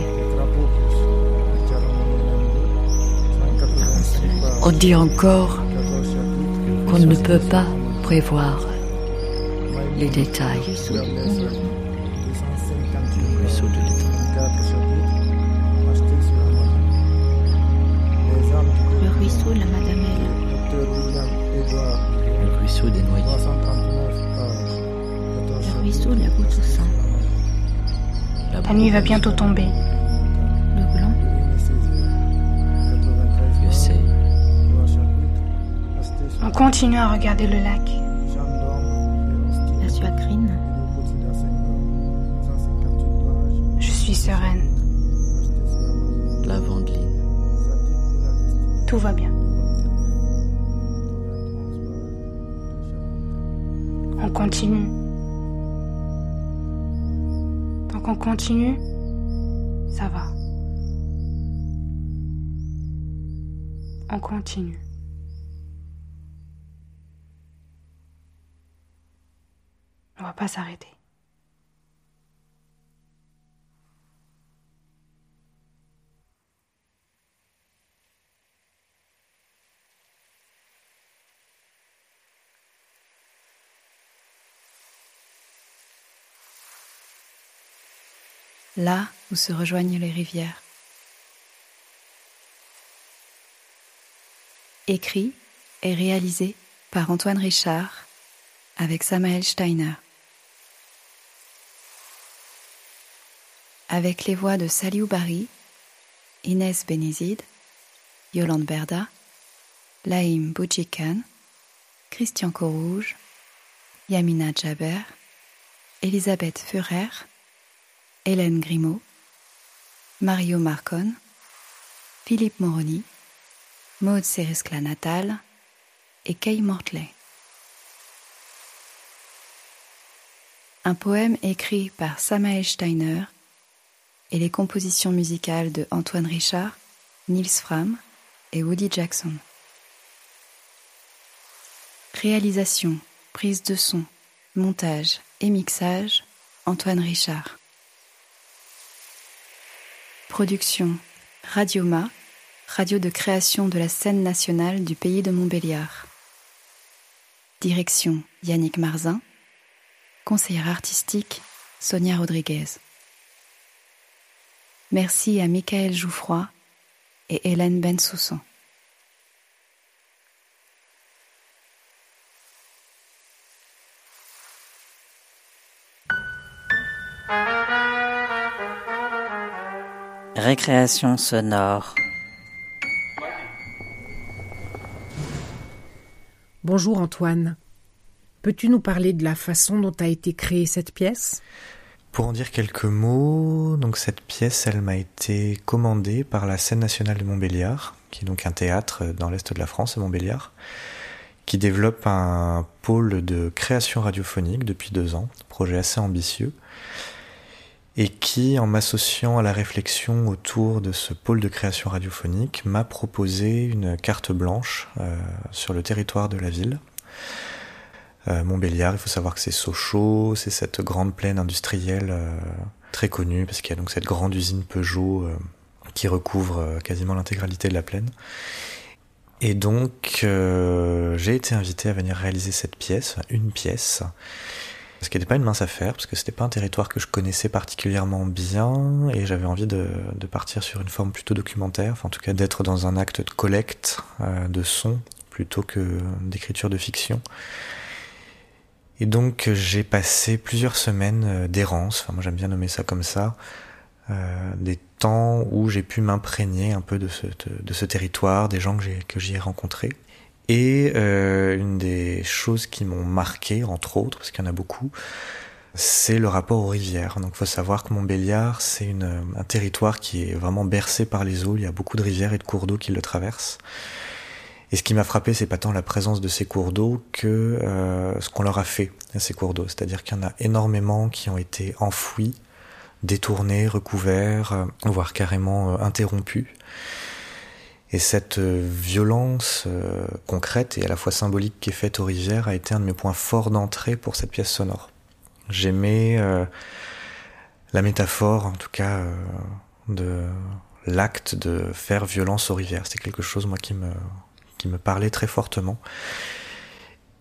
On dit encore qu'on ne peut pas prévoir les détails. Va bientôt tomber. le gland, Le seuil. On continue à regarder le lac. Continue, ça va. On continue. On va pas s'arrêter. Là où se rejoignent les rivières. Écrit et réalisé par Antoine Richard avec Samael Steiner. Avec les voix de Saliou Barry, Inès Benezid, Yolande Berda, Laïm Boudjikan, Christian Corouge, Yamina Jaber, Elisabeth Furer, Hélène Grimaud, Mario Marcon, Philippe Moroni, Maud Seriscla Natal et Kay Mortley. Un poème écrit par Samael Steiner et les compositions musicales de Antoine Richard, Nils Fram et Woody Jackson. Réalisation, prise de son, montage et mixage, Antoine Richard. Production Radioma, radio de création de la scène nationale du pays de Montbéliard. Direction Yannick Marzin. Conseillère artistique Sonia Rodriguez. Merci à Michael Jouffroy et Hélène Bensoussan. Récréation sonore. Bonjour Antoine. Peux-tu nous parler de la façon dont a été créée cette pièce? Pour en dire quelques mots, donc cette pièce, elle m'a été commandée par la scène nationale de Montbéliard, qui est donc un théâtre dans l'est de la France, à Montbéliard, qui développe un pôle de création radiophonique depuis deux ans, projet assez ambitieux et qui, en m'associant à la réflexion autour de ce pôle de création radiophonique, m'a proposé une carte blanche euh, sur le territoire de la ville. Euh, Montbéliard, il faut savoir que c'est Sochaux, c'est cette grande plaine industrielle euh, très connue, parce qu'il y a donc cette grande usine Peugeot euh, qui recouvre euh, quasiment l'intégralité de la plaine. Et donc, euh, j'ai été invité à venir réaliser cette pièce, une pièce, ce qui n'était pas une mince affaire, parce que c'était pas un territoire que je connaissais particulièrement bien, et j'avais envie de, partir sur une forme plutôt documentaire, enfin en tout cas d'être dans un acte de collecte euh, de sons plutôt que d'écriture de fiction. Et donc j'ai passé plusieurs semaines d'errance, enfin moi j'aime bien nommer ça comme ça, euh, des temps où j'ai pu m'imprégner un peu de ce, territoire, des gens que j'y ai rencontrés. Et euh, une des choses qui m'ont marqué, entre autres, parce qu'il y en a beaucoup, c'est le rapport aux rivières. Donc il faut savoir que Montbéliard, c'est un territoire qui est vraiment bercé par les eaux, il y a beaucoup de rivières et de cours d'eau qui le traversent. Et ce qui m'a frappé, c'est pas tant la présence de ces cours d'eau que euh, ce qu'on leur a fait à ces cours d'eau. C'est-à-dire qu'il y en a énormément qui ont été enfouis, détournés, recouverts, euh, voire carrément euh, interrompus. Et cette violence euh, concrète et à la fois symbolique qui est faite aux rivières a été un de mes points forts d'entrée pour cette pièce sonore. J'aimais euh, la métaphore, en tout cas, euh, de l'acte de faire violence aux rivières. C'était quelque chose, moi, qui me parlait très fortement.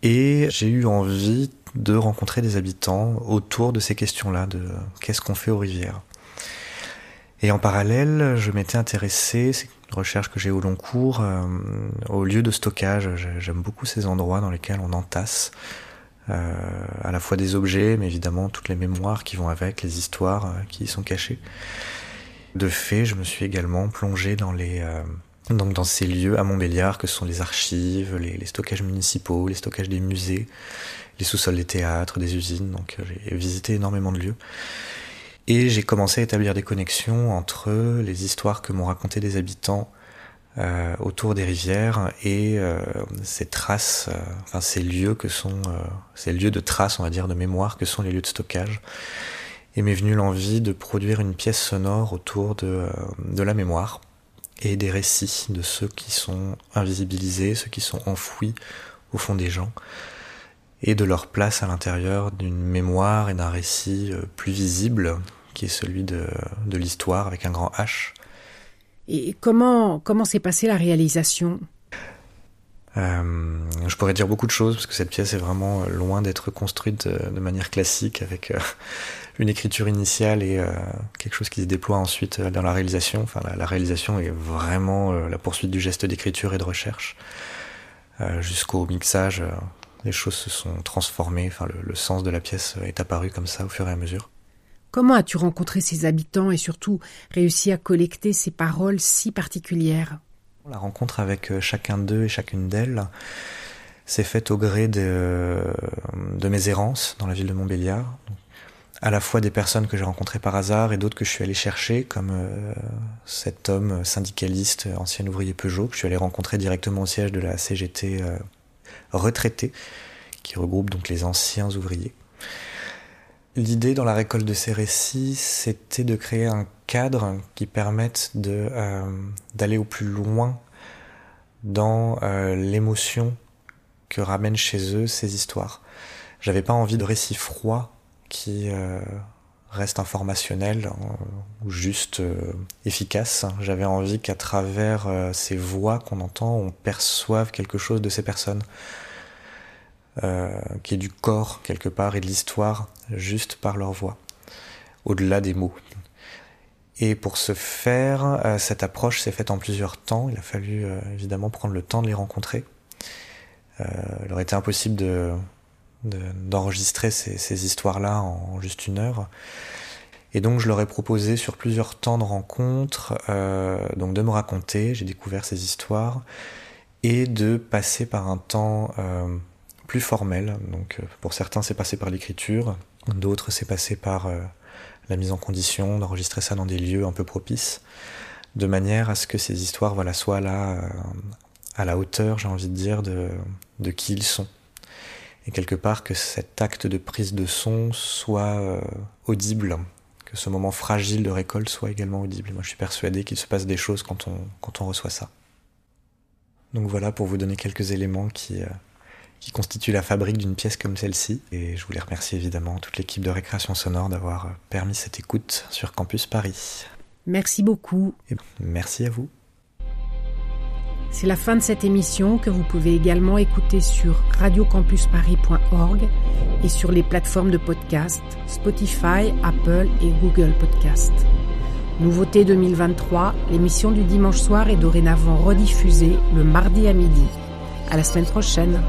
Et j'ai eu envie de rencontrer des habitants autour de ces questions-là, de qu'est-ce qu'on fait aux rivières. Et en parallèle, je m'étais intéressé, c'est une recherche que j'ai au long cours, euh, au lieu de stockage. J'aime beaucoup ces endroits dans lesquels on entasse euh, à la fois des objets, mais évidemment toutes les mémoires qui vont avec, les histoires euh, qui y sont cachées. De fait, je me suis également plongé dans les euh, donc dans ces lieux à Montbéliard que sont les archives, les, les stockages municipaux, les stockages des musées, les sous-sols des théâtres, des usines. Donc j'ai visité énormément de lieux. Et j'ai commencé à établir des connexions entre les histoires que m'ont racontées des habitants euh, autour des rivières et euh, ces traces, euh, enfin ces lieux que sont ces lieux de traces, on va dire, de mémoire que sont les lieux de stockage. Et m'est venue l'envie de produire une pièce sonore autour de, de la mémoire et des récits de ceux qui sont invisibilisés, ceux qui sont enfouis au fond des gens, et de leur place à l'intérieur d'une mémoire et d'un récit plus visible, qui est celui de, de l'histoire avec un grand H, et comment comment s'est passée la réalisation? Euh, je pourrais dire beaucoup de choses parce que cette pièce est vraiment loin d'être construite de, manière classique avec euh, une écriture initiale et euh, quelque chose qui se déploie ensuite dans la réalisation. Enfin, la, réalisation est vraiment la poursuite du geste d'écriture et de recherche. Jusqu'au mixage, les choses se sont transformées. Enfin, le sens de la pièce est apparu comme ça au fur et à mesure. Comment as-tu rencontré ces habitants et surtout réussi à collecter ces paroles si particulières? La rencontre avec euh, chacun d'eux et chacune d'elles s'est faite au gré de, de, mes errances dans la ville de Montbéliard. À la fois des personnes que j'ai rencontrées par hasard et d'autres que je suis allé chercher, comme euh, cet homme syndicaliste, ancien ouvrier Peugeot, que je suis allé rencontrer directement au siège de la CGT euh, retraité, qui regroupe donc les anciens ouvriers. L'idée dans la récolte de ces récits, c'était de créer un cadre qui permette de euh, d'aller au plus loin dans euh, l'émotion que ramènent chez eux ces histoires. J'avais pas envie de récits froids qui euh, restent informationnels ou juste efficaces. J'avais envie qu'à travers ces voix qu'on entend, on perçoive quelque chose de ces personnes. Euh, qui est du corps quelque part et de l'histoire juste par leur voix, au-delà des mots. Et pour ce faire, euh, cette approche s'est faite en plusieurs temps. Il a fallu euh, évidemment prendre le temps de les rencontrer. il aurait été impossible de, d'enregistrer ces, ces histoires-là en juste une heure. Et donc je leur ai proposé sur plusieurs temps de rencontres, donc de me raconter, j'ai découvert ces histoires, et de passer par un temps plus formel. Donc euh, pour certains c'est passé par l'écriture, d'autres c'est passé par euh, la mise en condition, d'enregistrer ça dans des lieux un peu propices, de manière à ce que ces histoires voilà, soient là euh, à la hauteur, j'ai envie de dire, de, de qui ils sont. Et quelque part que cet acte de prise de son soit audible, que ce moment fragile de récolte soit également audible. Moi je suis persuadé qu'il se passe des choses quand on, quand on reçoit ça. Donc voilà pour vous donner quelques éléments qui, qui constitue la fabrique d'une pièce comme celle-ci. Et je voulais remercier évidemment toute l'équipe de Récréation Sonore d'avoir permis cette écoute sur Campus Paris. Merci beaucoup. Et merci à vous. C'est la fin de cette émission que vous pouvez également écouter sur radiocampusparis.org et sur les plateformes de podcast Spotify, Apple et Google Podcast. Nouveauté 2023, l'émission du dimanche soir est dorénavant rediffusée le mardi à midi. À la semaine prochaine.